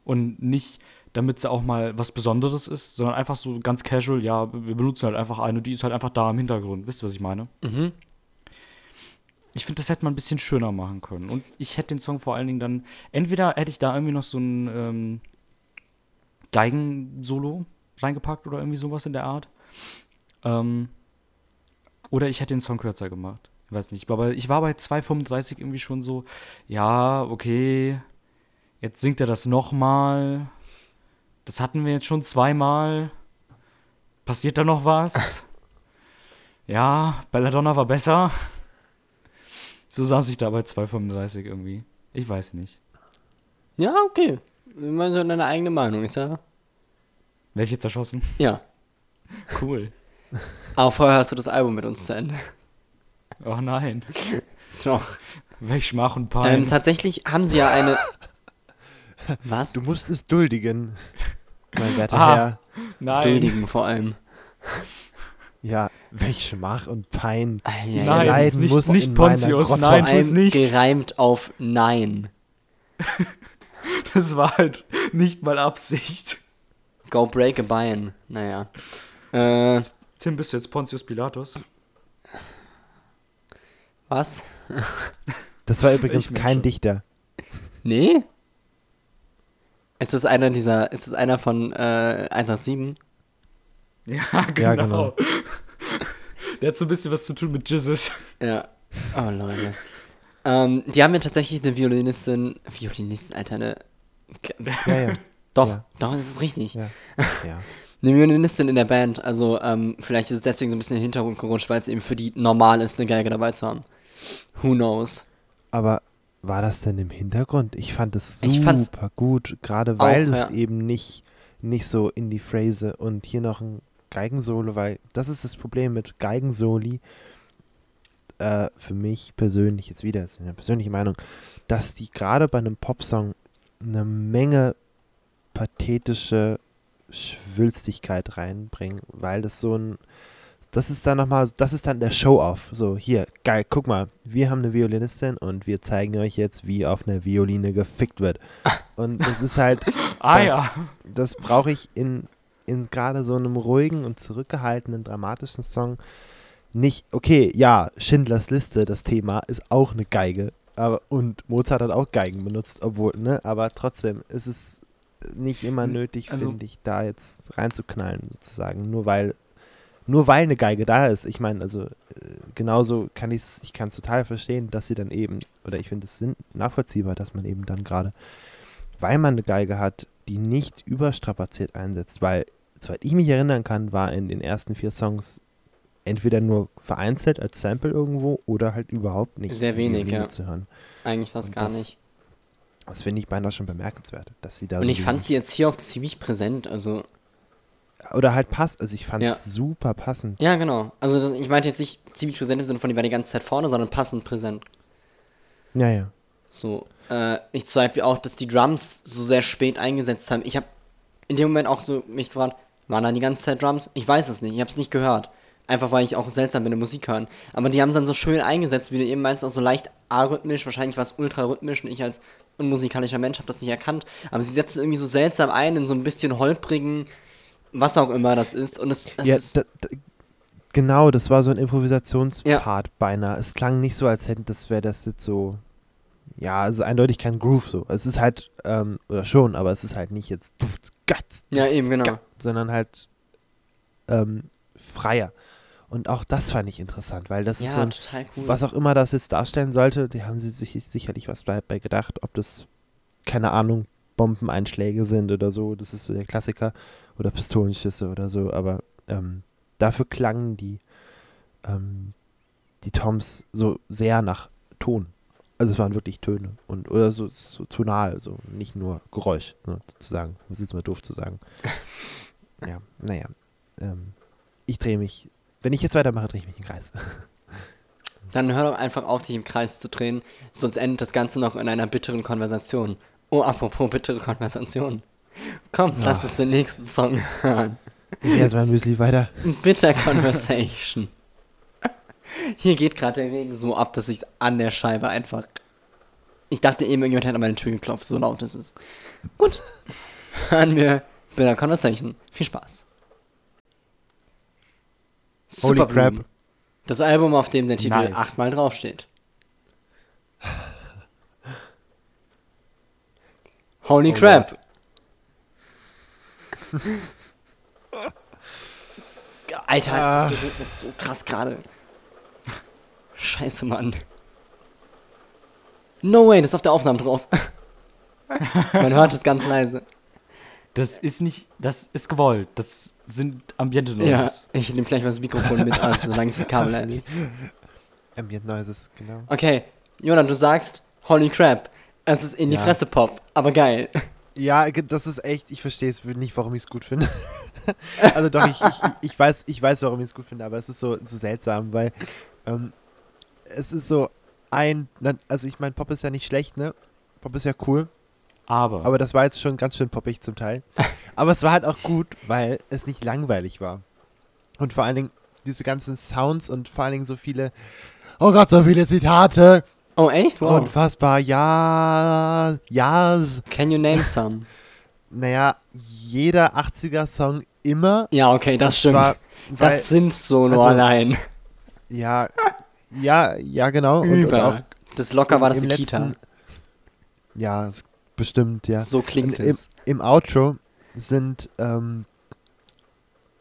und nicht, damit sie auch mal was Besonderes ist, sondern einfach so ganz casual, ja, wir benutzen halt einfach eine, die ist halt einfach da im Hintergrund. Wisst ihr, was ich meine? Mhm. Ich finde, das hätte man ein bisschen schöner machen können. Und ich hätte den Song vor allen Dingen dann, entweder hätte ich da irgendwie noch so ein ähm, Geigen-Solo reingepackt oder irgendwie sowas in der Art. Ähm, oder ich hätte den Song kürzer gemacht. Ich weiß nicht. Aber ich war bei 2,35 irgendwie schon so, ja, okay, jetzt singt er das nochmal. Das hatten wir jetzt schon zweimal. Passiert da noch was? ja, Belladonna war besser. So saß ich da bei 2,35 irgendwie. Ich weiß nicht. Ja, okay. Immer so deine eigene Meinung, ist ja. Welche zerschossen? Ja. Cool. Aber vorher hörst du das Album mit uns zu Ende. Oh nein. Doch. Welch Schmach und Pein. Ähm, tatsächlich haben sie ja eine. Was? Du musst es duldigen, mein werter Ah. Herr. nein. Duldigen vor allem. Ja, welch Schmach und Pein. Ah, ja, Ich. Nein, leiden nicht, muss nicht in meiner Pontius, Grotte. nein, Vor tu es allem nicht. gereimt auf Nein. Das war halt nicht mal Absicht. Go break a Bein. Naja. Äh, Tim, bist du jetzt Pontius Pilatus? Was? Das war übrigens kein schon. Dichter. Nee? Ist das einer dieser. Ist das einer von äh, 187? Ja, genau. Ja, genau. Der hat so ein bisschen was zu tun mit Jesus. Ja. Oh, Leute. ähm, die haben ja tatsächlich eine Violinistin. Violinistin, Alter, eine. Ja, ja. Doch, Ja. doch, das ist richtig. Ja. ja. Eine Violinistin in der Band. Also, ähm, vielleicht ist es deswegen so ein bisschen in den Hintergrund gerutscht, weil es eben für die normal ist, eine Geige dabei zu haben. Who knows? Aber war das denn im Hintergrund? Ich fand es super gut, gerade weil auch, es ja. eben nicht, nicht so in die Phrase und hier noch ein Geigensolo, weil das ist das Problem mit Geigensoli. Äh, für mich persönlich, jetzt wieder, das ist meine persönliche Meinung, dass die gerade bei einem Popsong eine Menge pathetische Schwülstigkeit reinbringen, weil das so ein das ist dann nochmal, das ist dann der Show-Off. So, hier, geil, guck mal, wir haben eine Violinistin und wir zeigen euch jetzt, wie auf einer Violine gefickt wird. Und das ist halt, Ah Das- ja. das brauche ich in, in gerade so einem ruhigen und zurückgehaltenen, dramatischen Song nicht. Okay, ja, Schindlers Liste, das Thema, ist auch eine Geige. Aber, und Mozart hat auch Geigen benutzt, obwohl, ne, aber trotzdem ist es nicht immer nötig, Also- finde ich, da jetzt reinzuknallen, sozusagen. Nur weil, nur weil eine Geige da ist. Ich meine, also, äh, genauso kann ich es, ich kann es total verstehen, dass sie dann eben, oder ich finde es nachvollziehbar, dass man eben dann gerade, weil man eine Geige hat, die nicht überstrapaziert einsetzt, weil soweit ich mich erinnern kann, war in den ersten vier Songs entweder nur vereinzelt als Sample irgendwo oder halt überhaupt nicht. Sehr wenig, ja. Zu hören. Eigentlich fast Und gar das- nicht. Das finde ich beinahe schon bemerkenswert, dass sie da Und so ich fand sie jetzt hier auch ziemlich präsent, also. Oder halt passt. Also ich fand es Ja. super passend. Ja, genau. Also das, ich meinte jetzt nicht ziemlich präsent im Sinne von, die war die ganze Zeit vorne, sondern passend präsent. Ja, ja. So, äh, ich zum Beispiel auch, dass die Drums so sehr spät eingesetzt haben. Ich habe in dem Moment auch so mich gefragt, waren da die ganze Zeit Drums? Ich weiß es nicht, ich habe es nicht gehört. Einfach weil ich auch seltsam bin, Musik hören. Aber die haben es dann so schön eingesetzt, wie du eben meinst, auch so leicht arrhythmisch, wahrscheinlich war es ultra rhythmisch und ich als unmusikalischer Mensch habe das nicht erkannt. Aber sie setzen irgendwie so seltsam ein in so ein bisschen holprigen, was auch immer das ist. Und es, es ja ist, da, da, genau, das war so ein Improvisationspart beinahe. Es klang nicht so, als hätten das wäre das jetzt so. Ja, also eindeutig kein Groove so. Es ist halt, ähm, oder schon, aber es ist halt nicht jetzt Ja, eben, genau. sondern halt ähm, freier. Und auch das fand ich interessant, weil das ist ja, so ein, total cool. was auch immer das jetzt darstellen sollte, die haben sie sich sicherlich was bei gedacht, ob das, keine Ahnung, Bombeneinschläge sind oder so, das ist so der Klassiker, oder Pistolenschüsse oder so, aber ähm, dafür klangen die, ähm, die Toms so sehr nach Ton. Also es waren wirklich Töne und oder so, so tonal, so nicht nur Geräusch, ne, sozusagen. Das ist jetzt mal doof zu sagen. ja, naja. Ähm, ich drehe mich, wenn ich jetzt weitermache, drehe ich mich im Kreis. Dann hör doch einfach auf, dich im Kreis zu drehen, sonst endet das Ganze noch in einer bitteren Konversation. Oh, apropos bittere Konversation. Komm, lass uns den nächsten Song hören. Esse mein Müsli weiter. Bitter Conversation. Hier geht gerade der Regen so ab, dass ich an der Scheibe einfach. Ich dachte eben, irgendjemand hätte an meine Tür geklopft, so laut ist es. Gut. Hören wir Bitter Conversation. Viel Spaß. Holy Superbloom. crap. Das Album, auf dem der Titel Nice. achtmal draufsteht. Holy Oh crap. Alter, Ah. regnet so krass gerade. Scheiße, Mann. No way, das ist auf der Aufnahme drauf. Man hört es ganz leise. Das ist nicht, das ist gewollt. Das sind Ambiente Ja, Noises. ich nehme gleich mal das Mikrofon mit an, solange es das Kabel einlegt. Ambient Noises, genau. Okay, Jonah, du sagst, holy crap. Es ist in die Ja. Fresse Pop, aber geil. Ja, das ist echt, ich verstehe es nicht, warum ich es gut finde. also doch, ich, ich, ich, weiß, ich weiß, warum ich es gut finde, aber es ist so, so seltsam, weil ähm, es ist so ein, also ich meine, Pop ist ja nicht schlecht, ne? Pop ist ja cool, Aber, aber das war jetzt schon ganz schön poppig zum Teil. aber es war halt auch gut, weil es nicht langweilig war. Und vor allen Dingen diese ganzen Sounds und vor allen Dingen so viele, oh Gott, so viele Zitate. Oh, echt? Wow. Unfassbar, ja, ja, Can you name some? naja, jeder 80er-Song immer. Ja, okay, das, stimmt. war- weil, das sind so nur also, allein. ja, ja, ja, genau. Und, und auch das locker war das die Kita. Ja, es- bestimmt, ja. So klingt im, es. Im Outro sind, ähm,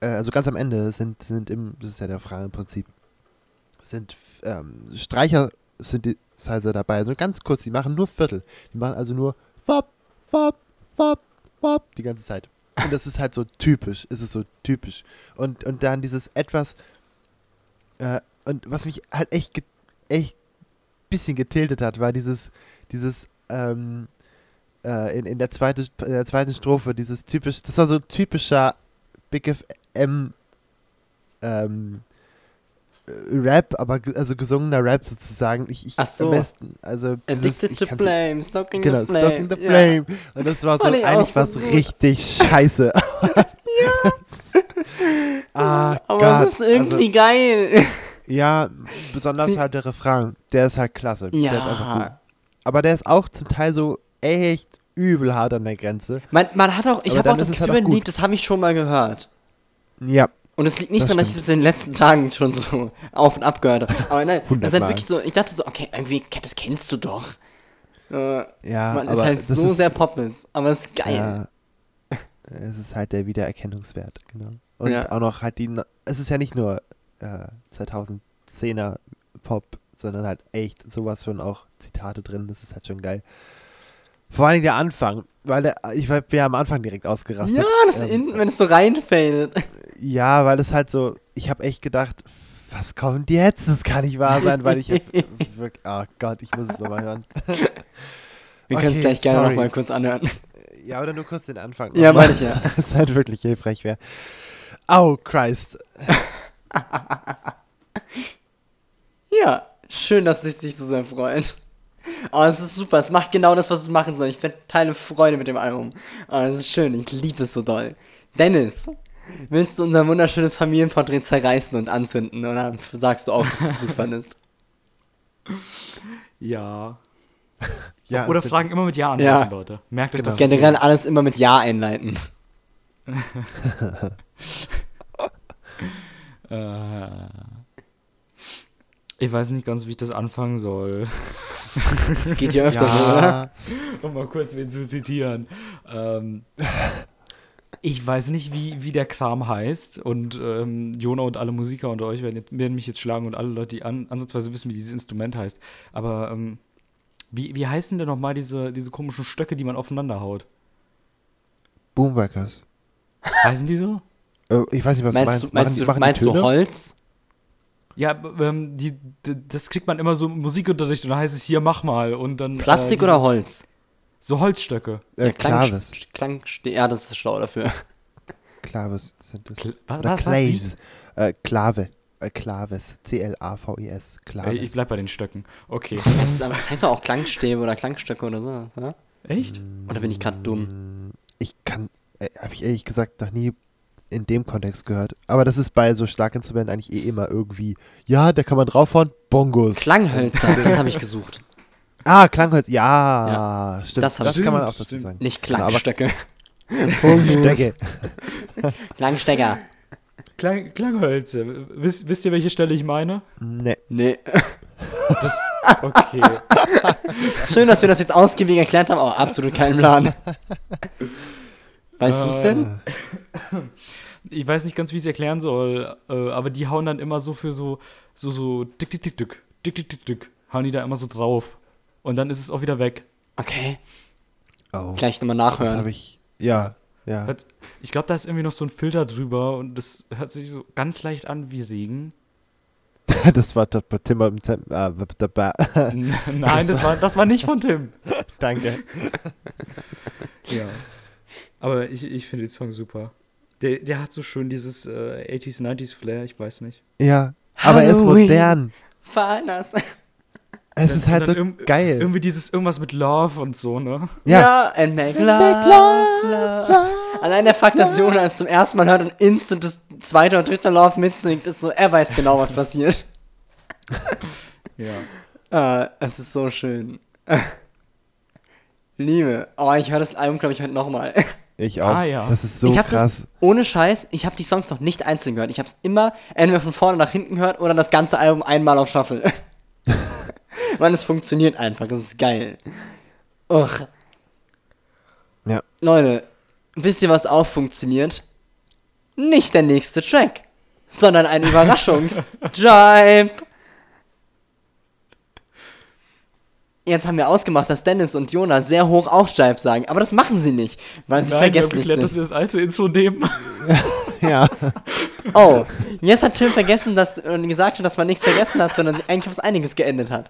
äh, also ganz am Ende sind, sind im, das ist ja der Frage im Prinzip, sind ähm, Streicher Synthesizer dabei, also ganz kurz, die machen nur Viertel. Die machen also nur wap, wap, wap, wap die ganze Zeit. Und das ist halt so typisch, ist es so typisch. Und, und dann dieses etwas, äh, und was mich halt echt, echt bisschen getiltet hat, war dieses, dieses, ähm, äh, in, in, der zweite, in der zweiten Strophe, dieses typisch, das war so typischer Big FM ähm, äh, Rap, aber also gesungener Rap sozusagen. Ich, ich Ach so. am besten, also dieses, Addicted to flame, stalking Genau, the flame. Stalking the Ja. Flame. Und das war so eigentlich was richtig scheiße. ah, Aber Gott. es ist irgendwie geil. Also, ja, besonders Sie- halt der Refrain. Der ist halt klasse. Der ist einfach gut. Ja. Aber der ist auch zum Teil so echt übel hart an der Grenze. Man, man hat auch, ich habe auch das halt Gefühl, auch. Lied, das habe ich schon mal gehört. Ja, Und es liegt nicht Das daran, dass ich es in den letzten Tagen schon so auf und ab gehört habe. Aber nein, das ist halt wirklich so, ich dachte so, okay, irgendwie, das kennst du doch. Äh, ja. man ist halt so ist, sehr poppig, aber es ist geil. Ja, es ist halt der Wiedererkennungswert, genau. Und Ja. auch noch halt die, es ist ja nicht nur äh, 2010er Pop, sondern halt echt sowas von auch Zitate drin, das ist halt schon geil. Vor allem der Anfang, weil der, ich bin ja am Anfang direkt ausgerastet. Ja, das, Ähm, wenn es so reinfällt. Ja, weil es halt so, ich habe echt gedacht, was kommt jetzt? Das kann nicht wahr sein, weil ich hab wirklich, oh Gott, ich muss es nochmal hören. Wir können es Okay, gleich gerne nochmal kurz anhören. Ja, oder nur kurz den Anfang. Ja, meine ich ja. Das halt wirklich hilfreich wäre. Oh, Christ. Ja, schön, dass es dich so sehr freut. Oh, es ist super. Es macht genau das, was es machen soll. Ich teile Freude mit dem Album. Oh, das ist schön. Ich liebe es so doll. Dennis, willst du unser wunderschönes Familienporträt zerreißen und anzünden? Oder sagst du auch, dass du es gut fandest? Ja. Ja, Oder es wird- fragen immer mit Ja an, Ja. Leute. Merkt euch Genau. das. Generell alles immer mit Ja einleiten. Äh, ich weiß nicht ganz, wie ich das anfangen soll. Geht ja öfter so, oder? ja, Um mal kurz wen zu zitieren. Ähm, ich weiß nicht, wie, wie der Kram heißt. Und ähm, Jona und alle Musiker unter euch werden, werden mich jetzt schlagen und alle Leute, die an, ansatzweise wissen, wie dieses Instrument heißt. Aber ähm, wie, wie heißen denn nochmal diese, diese komischen Stöcke, die man aufeinander haut? Boomworkers. Heißen die so? Äh, ich weiß nicht, was Meinst, du du, meinst. meinst, du, meinst du? Holz? Ja, ähm, die, das kriegt man immer so im Musikunterricht und dann heißt es hier, mach mal. Und dann, Plastik äh, oder Holz? So Holzstöcke. Äh, Klang- Claves. Klang, ja, das ist schlau dafür. Claves sind das. Kl- Oder was- Claves. Äh, Klave. Äh, Claves. C-L-A-V-E-S. Ey, Claves. ich bleib bei den Stöcken. Okay. Das, das heißt doch auch Klangstäbe oder Klangstöcke oder so, oder? Echt? Oder bin ich gerade dumm? Ich kann, äh, habe ich ehrlich gesagt noch nie in dem Kontext gehört. Aber das ist bei so Schlaginstrumenten eigentlich eh immer irgendwie, ja, da kann man draufhauen, Bongos. Klanghölzer, das habe ich gesucht. Ah, Klangholz, ja, stimmt. das Das, hab- kann man auch Stimmt, dazu stimmt. sagen. Nicht Genau, aber- Klangstöcke. Stöcke. Klangstecker. Klang, Klanghölzer. Wisst, wisst ihr, welche Stelle ich meine? Nee. Nee. Das, okay. Schön, dass wir das jetzt ausgiebig erklärt haben, aber absolut keinen Plan. Weißt du es denn? Ich weiß nicht ganz, wie ich es erklären soll, äh, aber die hauen dann immer so für so, so, so, dick, dick, dick, dick, dick, dick, dick, dick, hauen die da immer so drauf. Und dann ist es auch wieder weg. Okay, Oh, gleich nochmal das nachhören. habe ich, ja, ja. Hört- Ich glaube, da ist irgendwie noch so ein Filter drüber und das hört sich so ganz leicht an wie Regen. Das war der Tim im Zem- der Ba- N- Nein, das war, das war nicht von Tim. Danke. Ja. Aber ich, ich finde den Song super. Der, der hat so schön dieses äh, 80s, 90s Flair, ich weiß nicht. Ja, aber er ist Halloween. modern. Fahrnas. Es ist halt so irg- geil. Irgendwie dieses irgendwas mit Love und so, ne? Ja. and make love, love. Allein der Fakt, dass Jonas zum ersten Mal hört und instant das zweite und dritte Love mitsingt, ist so, er weiß genau, was passiert. Ja. Äh, es ist so schön. Liebe. Oh, ich höre das Album, glaube ich, heute nochmal. Ich auch. Ah, ja. Das ist so ich habe krass. das, ohne Scheiß, ich habe die Songs noch nicht einzeln gehört. Ich habe es immer entweder von vorne nach hinten gehört oder das ganze Album einmal auf Shuffle. Weil es funktioniert einfach, das ist geil. Uch. Ja. Leute, wisst ihr, was auch funktioniert? Nicht der nächste Track, sondern ein Überraschungs-Jibe. Jetzt haben wir ausgemacht, dass Dennis und Jonas sehr hoch auch Jibe sagen, aber das machen sie nicht, weil sie Nein, wir haben vergesslich geklärt, dass sind. wir das alte Intro nehmen. Ja. Oh, jetzt hat Tim vergessen, dass und gesagt hat, dass man nichts vergessen hat, sondern eigentlich was einiges geendet hat.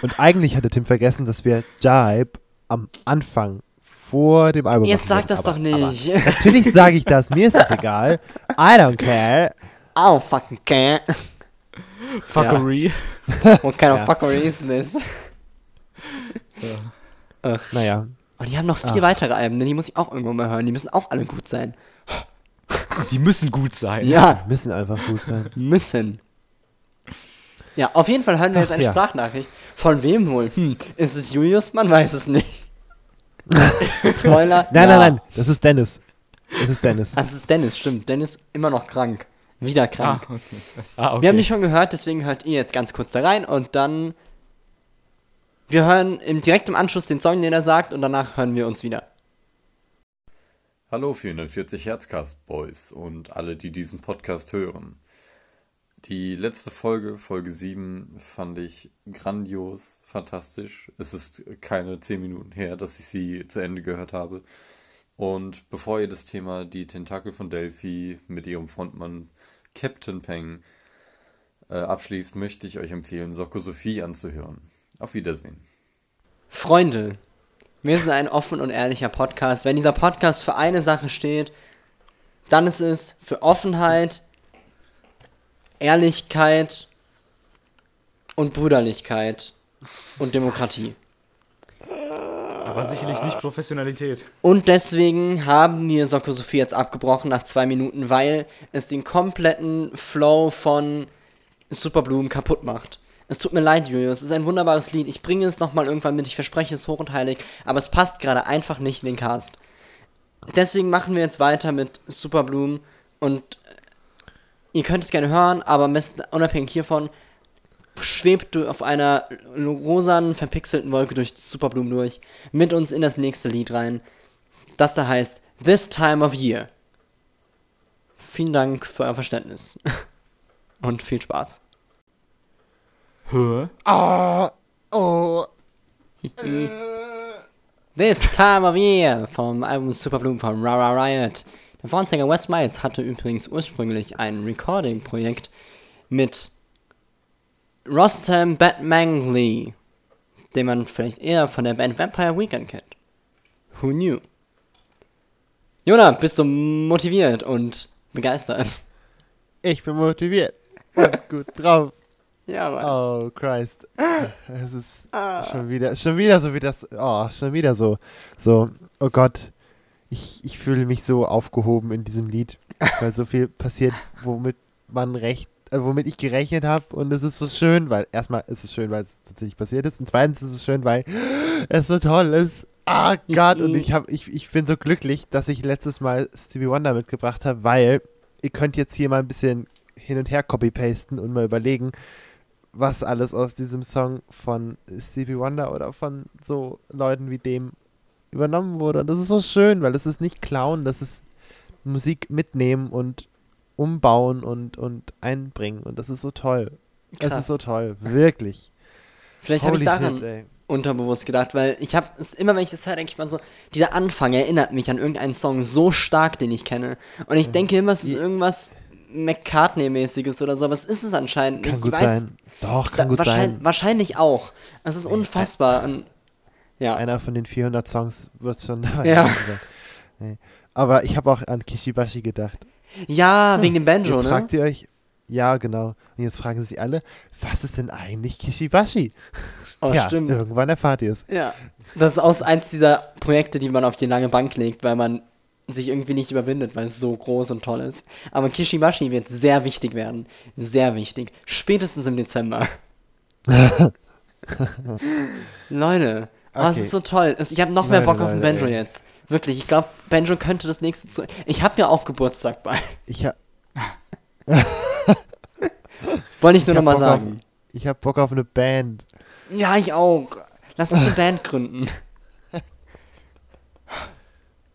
Und eigentlich hatte Tim vergessen, dass wir Jibe am Anfang vor dem Album Jetzt sag das wollten. doch aber, nicht. Aber natürlich sage ich das. Mir ist es egal. I don't care. Oh, fucking can. Fuckery. What kind of Ja. fuckery is this? Naja. Und die haben noch vier Ach. weitere Alben, denn die muss ich auch irgendwann mal hören. Die müssen auch alle gut sein. Die müssen gut sein. Ja, Müssen einfach gut sein. müssen. Ja, auf jeden Fall hören wir jetzt Ach, eine ja. Sprachnachricht. Von wem wohl? Hm, ist es Julius? Man weiß es nicht. Spoiler. Nein, ja. nein, nein. Das ist Dennis. Das ist Dennis. Ah, es ist Dennis, stimmt. Dennis immer noch krank. Wieder Ah, krank. okay. Ah, okay. Wir haben die schon gehört, deswegen hört ihr jetzt ganz kurz da rein und dann. Wir hören im, direkt im Anschluss den Song, den er sagt, und danach hören wir uns wieder. Hallo 440 Herzcast Boys und alle, die diesen Podcast hören. Die letzte Folge, Folge 7, fand ich grandios, fantastisch. Es ist keine 10 Minuten her, dass ich sie zu Ende gehört habe. Und bevor ihr das Thema die Tentakel von Delphi mit ihrem Frontmann Captain Peng äh, abschließt, möchte ich euch empfehlen, Soko Sophie anzuhören. Auf Wiedersehen. Freunde, wir sind ein offen und ehrlicher Podcast. Wenn dieser Podcast für eine Sache steht, dann ist es für Offenheit, Ehrlichkeit und Brüderlichkeit und Demokratie. Aber sicherlich nicht Professionalität. Und deswegen haben wir Soko Sophie jetzt abgebrochen nach zwei Minuten, weil es den kompletten Flow von Superblumen kaputt macht. Es tut mir leid, Julius. Es ist ein wunderbares Lied. Ich bringe es nochmal irgendwann mit. Ich verspreche es hoch und heilig. Aber es passt gerade einfach nicht in den Cast. Deswegen machen wir jetzt weiter mit Superblumen. Und äh, ihr könnt es gerne hören, aber besten unabhängig hiervon schwebt du auf einer rosanen, verpixelten Wolke durch Superblumen durch, mit uns in das nächste Lied rein. Das da heißt This Time of Year. Vielen Dank für euer Verständnis. Und viel Spaß. Hä? Ah, oh. This Time of Year vom Album Superbloom von Rara Riot. Der Frontsänger Wes Miles hatte übrigens ursprünglich ein Recording-Projekt mit Rostam Batmangley, den man vielleicht eher von der Band Vampire Weekend kennt. Who knew? Jona, bist du motiviert und begeistert? Ich bin motiviert. Und gut drauf. Ja, Mann. Oh, Christ. Es ist schon wieder, schon wieder so wie das, oh, schon wieder so, so, oh Gott. Ich, ich fühle mich so aufgehoben in diesem Lied, weil so viel passiert, womit man recht, äh, womit ich gerechnet habe und es ist so schön, weil erstmal ist es schön, weil es tatsächlich passiert ist und zweitens ist es schön, weil es so toll ist. Ah Gott, und ich, hab, ich, ich bin so glücklich, dass ich letztes Mal Stevie Wonder mitgebracht habe, weil ihr könnt jetzt hier mal ein bisschen hin und her copy-pasten und mal überlegen, was alles aus diesem Song von Stevie Wonder oder von so Leuten wie dem übernommen wurde. Und das ist so schön, weil das ist nicht klauen, das ist Musik mitnehmen und umbauen und, und einbringen. Und das ist so toll. Es Krass. ist so toll, wirklich. Vielleicht habe ich daran shit, unterbewusst gedacht, weil ich habe es immer, wenn ich das höre, denke ich mal so, dieser Anfang erinnert mich an irgendeinen Song so stark, den ich kenne. Und ich denke immer, es ist irgendwas McCartney-mäßiges oder so, aber es ist es anscheinend nicht. Kann Ich gut weiß- sein. Doch, kann Da, gut wahrscheinlich, sein. wahrscheinlich auch. Es ist unfassbar. Und, ja. Einer von den 400 Songs wird schon dabei Ja. sein. Aber ich habe auch an Kishibashi gedacht. ja, wegen dem Banjo, Jetzt ne? fragt ihr euch, ja genau, und jetzt fragen sich alle, was ist denn eigentlich Kishibashi? Oh, ja, stimmt. irgendwann erfahrt ihr es. Ja. Das ist aus eins dieser Projekte, die man auf die lange Bank legt, weil man sich irgendwie nicht überwindet, weil es so groß und toll ist. Aber Kishibashi wird sehr wichtig werden. Sehr wichtig. Spätestens im Dezember. Leute, oh, es Okay. ist so toll. Es- Ich habe noch mehr Leute, Bock auf ein Leute, Banjo ey. jetzt. Wirklich, ich glaube, Banjo könnte das nächste zu. Ich habe ja auch Geburtstag bei. Ich, ha Wollte ich nur hab nochmal Bock auf- sagen. ich habe Bock auf eine Band. Ja, ich auch. Lass uns eine Band gründen.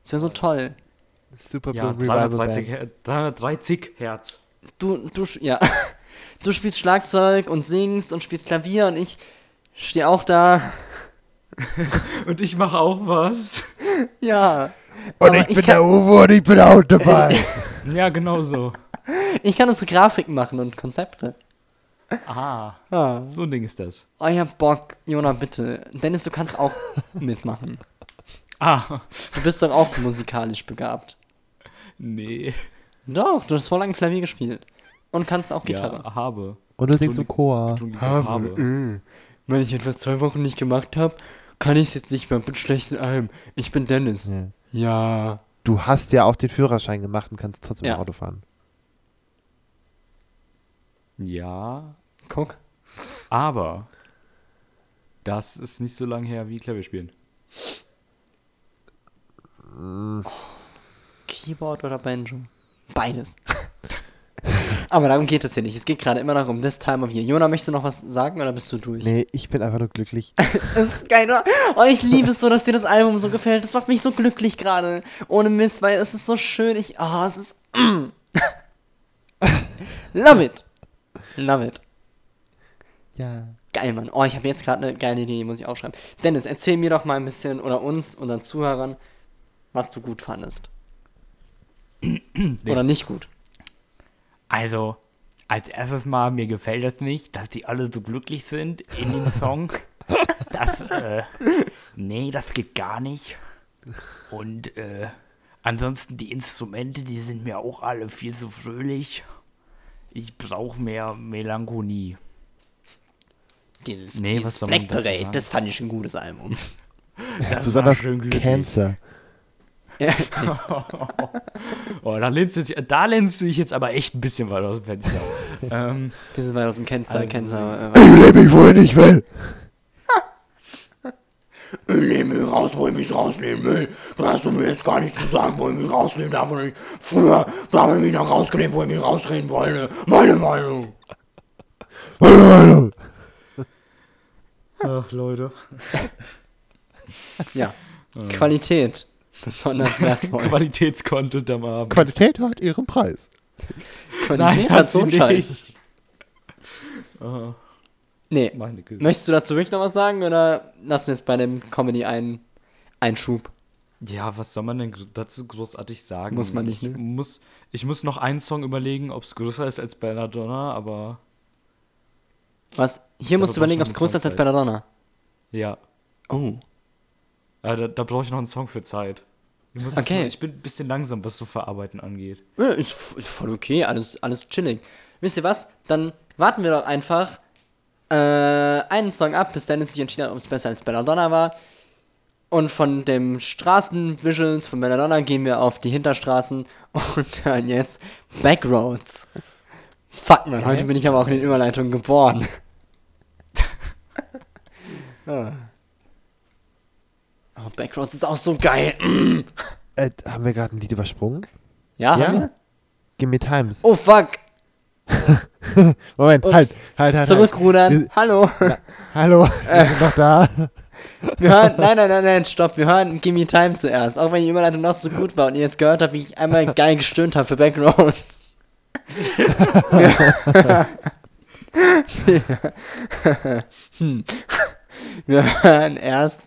Das wäre so toll. Super Ja, Blue Revival 330, Band. Her 330 Hertz. Du, du, sch- ja. Du spielst Schlagzeug und singst und spielst Klavier und ich stehe auch da. Und ich mache auch was. Ja. Und Aber ich bin kann, der Uwe und ich bin auch dabei. Ja, genau so. ich kann unsere Grafiken machen und Konzepte. Aha, Ah. so ein Ding ist das. Oh, ich hab Bock. Jona, bitte. Dennis, du kannst auch mitmachen. Ah, Du bist doch auch musikalisch begabt. Nee. Doch, du hast voll lange Klavier gespielt. Und kannst auch Gitarre. Ja, habe. Und du singst im Chor. Auf habe. äh. Wenn ich etwas zwei Wochen nicht gemacht habe, kann ich es jetzt nicht mehr mit schlechten Alben. Ich bin Dennis. Ja. Ja. Du hast ja auch den Führerschein gemacht und kannst trotzdem Ja. Auto fahren. Ja, Guck. aber das ist nicht so lange her wie Klavierspielen. Keyboard oder Banjo? Beides. Aber darum geht es hier nicht. Es geht gerade immer noch um this time of year. Jona, möchtest du noch was sagen oder bist du durch? Nee, ich bin einfach nur glücklich. Das ist geil. oder? Oh, ich liebe es so, dass dir das Album so gefällt. Das macht mich so glücklich gerade. Ohne Mist, weil es ist so schön. Ich, oh, es ist. Mm. Love it. Love it. Ja. Geil, Mann. Oh, ich habe jetzt gerade eine geile Idee, die muss ich aufschreiben. Dennis, erzähl mir doch mal ein bisschen, oder uns, unseren Zuhörern, was du gut fandest. Oder nicht gut. Also, als erstes mal, mir gefällt es nicht, dass die alle so glücklich sind in dem Song. Das, äh, nee, das geht gar nicht. Und, äh, ansonsten die Instrumente, die sind mir auch alle viel zu fröhlich. Ich brauche mehr Melancholie. Dieses, Nee, dieses was soll man Black Parade, das fand ich ein gutes Album. Das Besonders war schön glücklich. Cancer. Oh, da lehnst, du dich, da lehnst du dich jetzt aber echt ein bisschen weit aus dem Fenster. ähm, Bisschen weit aus dem Fenster, Also- Kenzer. Ich lebe mich, wohin ich will. Ich nehme mich raus, wo ich mich rausnehmen will. Da hast du mir jetzt gar nicht zu sagen, wo ich mich rausnehmen darf. Und ich, früher, da habe ich mich noch rausgenehm, wo ich mich rausreden wollte. Meine Meinung. Meine Meinung. ach, Leute. Ja. Qualität. Besonders wertvoll. Qualitätscontent am Abend. Qualität hat ihren Preis. Qualität hat so einen Scheiß. Ah, Nee. meine Güte. Möchtest du dazu wirklich noch was sagen oder lassen wir jetzt bei dem Comedy einen Einschub? Ja, was soll man denn dazu großartig sagen? Muss man nicht, ich ne? Muss, ich muss noch einen Song überlegen, ob es größer ist als Belladonna, aber Was? Hier musst du überlegen, ob es größer ist als. Belladonna. ja. Oh. Da da brauche ich noch einen Song für Zeit. Ich, muss das Okay. mal, ich bin ein bisschen langsam, was so Verarbeiten angeht. Ja, ist, voll okay, alles, alles chillig. Wisst ihr was? Dann warten wir doch einfach äh, einen Song ab, bis Dennis sich entschieden hat, ob es besser als Belladonna war. Und von dem Straßenvisuals von Belladonna gehen wir auf die Hinterstraßen und hören jetzt Backroads. Fuck man, heute bin ich aber auch in den Überleitungen geboren. Ah. Oh, Backroads ist auch so geil. Mm. Äh, haben wir gerade ein Lied übersprungen? Ja, Ja. haben wir? Give me times. Oh fuck. Moment, Ups. halt, halt, halt. Zurückrudern. Wir- Hallo. Halt. Hallo, wir sind noch da. Wir hören, nein, nein, nein, nein, stopp. Wir hören Gimme Time zuerst. Auch wenn die Überleitung noch so gut war und ihr jetzt gehört habt, wie ich einmal geil gestöhnt habe für Backgrounds. hm. Wir hören erst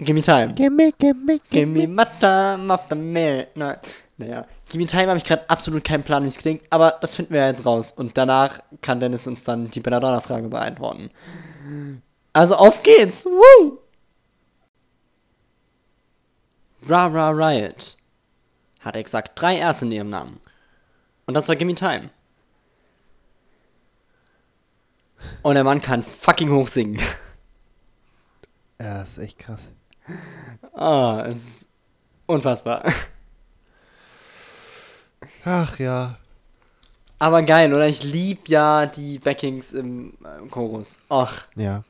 Gimme Time. Gimme, gimme, Gimme my time of the minute. Nein. Naja, Gimme Time habe ich gerade absolut keinen Plan, wie es klingt, aber das finden wir ja jetzt raus. Und danach kann Dennis uns dann die Belladonna-Frage beantworten. Also auf geht's! Woo! Ra Ra Riot hat exakt drei Erste in ihrem Namen. Und das war Gimme Time. Und der Mann kann fucking hoch singen. Ja, ist echt krass. Ah, es ist unfassbar. Ach ja. Aber geil, oder? Ich lieb ja die Backings im äh, Chorus. Ach, Ja.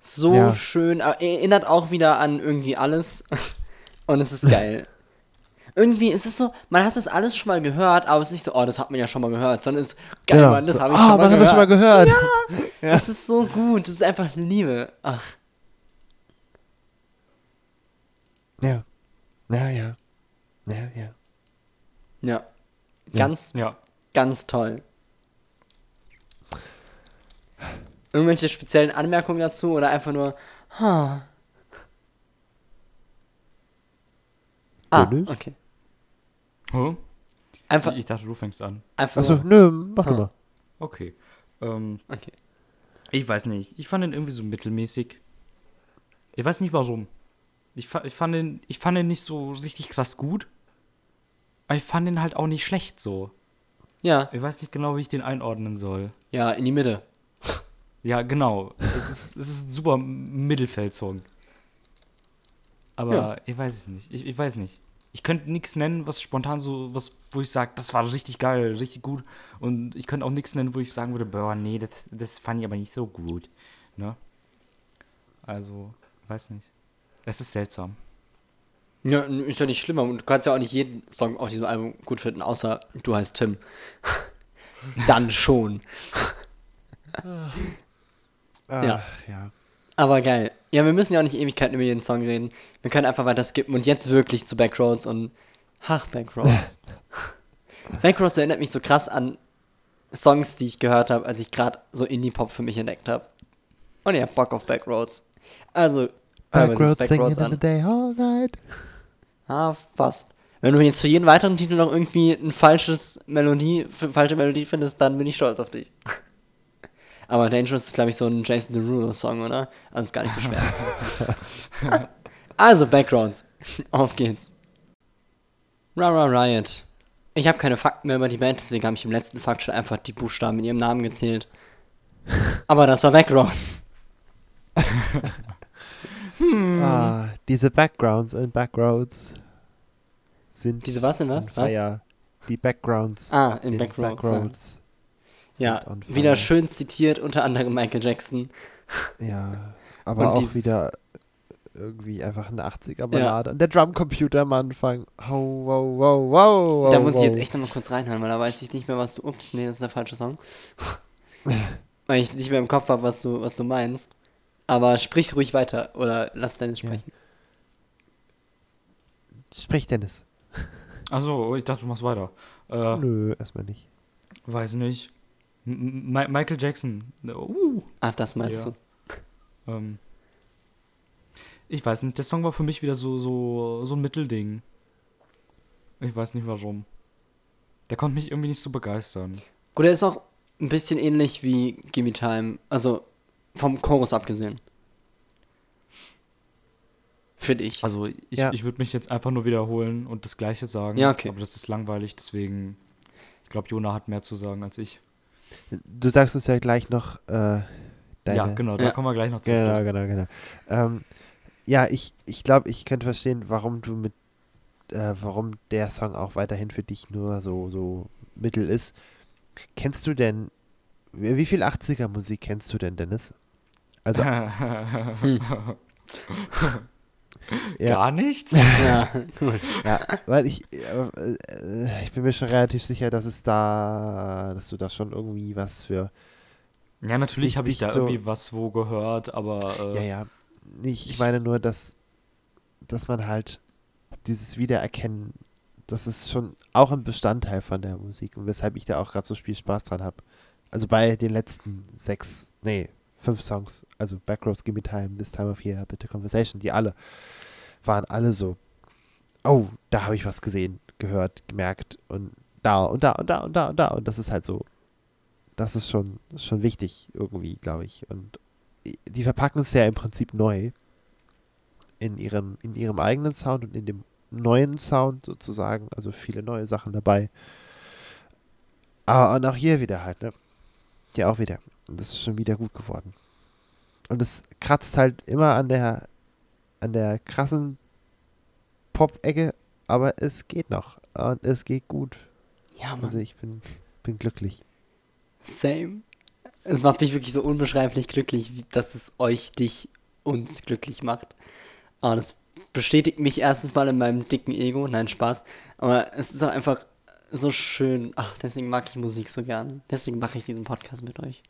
so Ja. schön. Er- Erinnert auch wieder an irgendwie alles. Und es ist geil. irgendwie ist es so, man hat das alles schon mal gehört, aber es ist nicht so, oh, das hat man ja schon mal gehört, sondern es ist geil, Genau. Mann, das so, habe ich ah, schon mal man hat das schon mal gehört. gehört. Das ist so gut, das ist einfach Liebe. Ach, Ja. Ja, ja. Ja, ja. ja. Ganz, Ja. ganz toll. Irgendwelche speziellen Anmerkungen dazu oder einfach nur, ha. Ah, okay. Huh? Einfach, Ich dachte, du fängst an. einfach Achso, nö, mach du mal. Okay. Ähm, okay. ich weiß nicht. Ich fand ihn irgendwie so mittelmäßig. Ich weiß nicht warum. Ich, ich, fand ihn, ich fand ihn nicht so richtig krass gut. Aber ich fand ihn halt auch nicht schlecht so. Ja, Ich weiß nicht genau, wie ich den einordnen soll. ja, in die Mitte. Ja, genau. Es ist, es ist ein super Mittelfeldsong. Aber Ja. ich weiß es nicht. Ich, ich weiß nicht. Ich könnte nichts nennen, was spontan so, was, wo ich sage, das war richtig geil, richtig gut. Und ich könnte auch nichts nennen, wo ich sagen würde, boah, nee, das, das fand ich aber nicht so gut. Ne? Also, weiß nicht. Es ist seltsam. Ja, ist ja nicht schlimmer. Und du kannst ja auch nicht jeden Song auf diesem Album gut finden, außer du heißt Tim. Dann schon. Ach, Ja. ja. Aber geil. Ja, wir müssen ja auch nicht Ewigkeiten über jeden Song reden. Wir können einfach weiter skippen und jetzt wirklich zu Backroads und. Ach, Backroads. Backroads erinnert mich so krass an Songs, die ich gehört habe, als ich gerade so Indie-Pop für mich entdeckt habe. Und ich hab Bock auf Backroads. Also, hören wir uns Backroads singing Backroads in the day all night. Ah, fast. Wenn du jetzt für jeden weiteren Titel noch irgendwie ein falsches Melodie, falsche Melodie findest, dann bin ich stolz auf dich. Aber Dangerous ist, glaube ich, so ein Jason Derulo-Song, oder? Also ist gar nicht so schwer. also, Backgrounds. Auf geht's. Rara Riot. Ich habe keine Fakten mehr über die Band, deswegen habe ich im letzten Fakt schon einfach die Buchstaben in ihrem Namen gezählt. Aber das war Backgrounds. Ah, diese Backgrounds und Backroads sind. Diese was denn was? fire. Die Backgrounds. Ah, in Backroads, ja. Backroads Ja, wieder schön zitiert, unter anderem Michael Jackson. Ja, aber Und auch wieder irgendwie einfach eine 80er-Ballade. Und der Drumcomputer am Anfang. Oh, wow, wow, wow, wow. da muss ich jetzt echt nochmal kurz reinhören, weil da weiß ich nicht mehr, was du. Ups, nee, das ist der falsche Song. weil ich nicht mehr im Kopf habe, was du, was du meinst. Aber sprich ruhig weiter oder lass Dennis Ja. sprechen. Sprich, Dennis. Achso, ich dachte, du machst weiter. Äh, Nö, erstmal nicht. weiß nicht. M M Michael Jackson. Uh, Ach, das meinst Ja. du. ähm, ich weiß nicht, der Song war für mich wieder so, so, so ein Mittelding. Ich weiß nicht warum. Der konnte mich irgendwie nicht so begeistern. Gut, er ist auch ein bisschen ähnlich wie Gimme Time. Also vom Chorus abgesehen. Finde ich. Also ich, Ja. ich würde mich jetzt einfach nur wiederholen und das gleiche sagen. Ja, okay. Aber das ist langweilig, deswegen. Ich glaube, Jona hat mehr zu sagen als ich. Du sagst uns ja gleich noch äh, deine. Ja, genau, da Ja. kommen wir gleich noch zu. Genau, genau, genau. Ähm, ja, ich, ich glaube, ich könnte verstehen, warum du mit, äh, warum der Song auch weiterhin für dich nur so, so mittel ist. Kennst du denn, wie wie viel 80er Musik kennst du denn, Dennis? Also, ja, Gar nichts? ja, cool. ja, weil ich, äh, äh, ich bin mir schon relativ sicher, dass es da, dass du da schon irgendwie was für, Ja, natürlich habe ich da so- irgendwie was wo gehört, aber. Äh, ja, ja, ich, ich meine nur, dass, dass man halt dieses Wiedererkennen, das ist schon auch ein Bestandteil von der Musik und weshalb ich da auch gerade so viel Spaß dran habe. Also bei den letzten sechs, nee, fünf Songs, also Backroads, Gimme Time, This Time of Year, Bitte Conversation, die alle waren alle so, oh, da habe ich was gesehen, gehört, gemerkt und da und da und da und da und da und das ist halt so, das ist schon, schon wichtig irgendwie, glaube ich. Und die verpacken es ja im Prinzip neu in ihrem, in ihrem eigenen Sound und in dem neuen Sound sozusagen, also viele neue Sachen dabei. Aber und auch hier wieder halt, ne? Ja, auch wieder. Und das ist schon wieder gut geworden. Und es kratzt halt immer an der an der krassen Pop-Ecke, aber es geht noch. Und es geht gut. Ja, Mann. Also ich bin, bin glücklich. Same. Es macht mich wirklich so unbeschreiblich glücklich, dass es euch, dich, uns glücklich macht. Aber das bestätigt mich erstens mal in meinem dicken Ego. Nein, Spaß. Aber es ist auch einfach so schön. Ach, deswegen mag ich Musik so gerne. Deswegen mache ich diesen Podcast mit euch.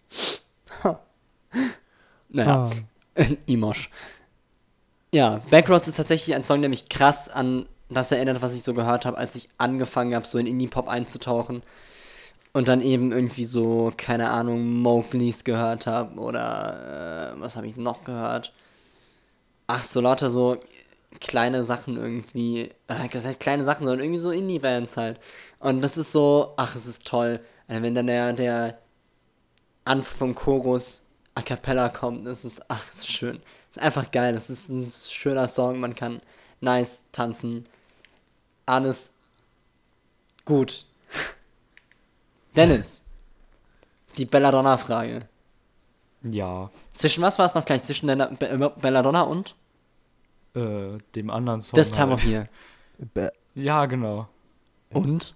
Naja, Ah. Imosh. Ja, Backroads ist tatsächlich ein Song, der mich krass an das erinnert, was ich so gehört habe, als ich angefangen habe, so in Indie-Pop einzutauchen. Und dann eben irgendwie so, keine Ahnung, Mowgli's gehört habe oder äh, was habe ich noch gehört? Ach, so lauter so kleine Sachen irgendwie. Äh, das heißt kleine Sachen, sondern irgendwie so Indie-Bands halt. Und das ist so, ach, es ist toll. Wenn dann der, der Anfang vom Chorus a cappella kommt, das ist, ach, das ist schön. Das ist einfach geil. Das ist ein schöner Song. Man kann nice tanzen. Alles gut. Dennis, die Belladonna-Frage. Ja, Zwischen was war es noch gleich? Zwischen der Be Belladonna und äh, dem anderen Song. This Time halt. of Year. Be- Ja, genau. Und?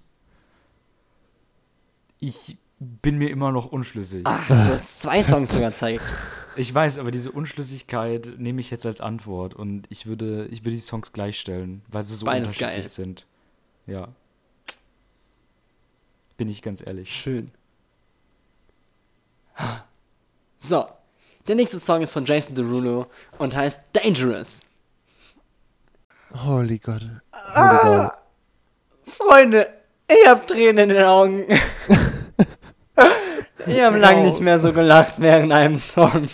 Ich bin mir immer noch unschlüssig. Ach, du hast zwei Songs sogar gezeigt. Ich weiß, aber diese Unschlüssigkeit nehme ich jetzt als Antwort und ich würde, ich würde die Songs gleichstellen, weil sie so Beides unterschiedlich geil. sind. Ja. Bin ich ganz ehrlich. Schön. So. Der nächste Song ist von Jason Derulo und heißt Dangerous. Holy Gott. Holy Ah. Gott. Freunde, ich hab Tränen in den Augen. Ich habe lange nicht mehr so gelacht während einem Song.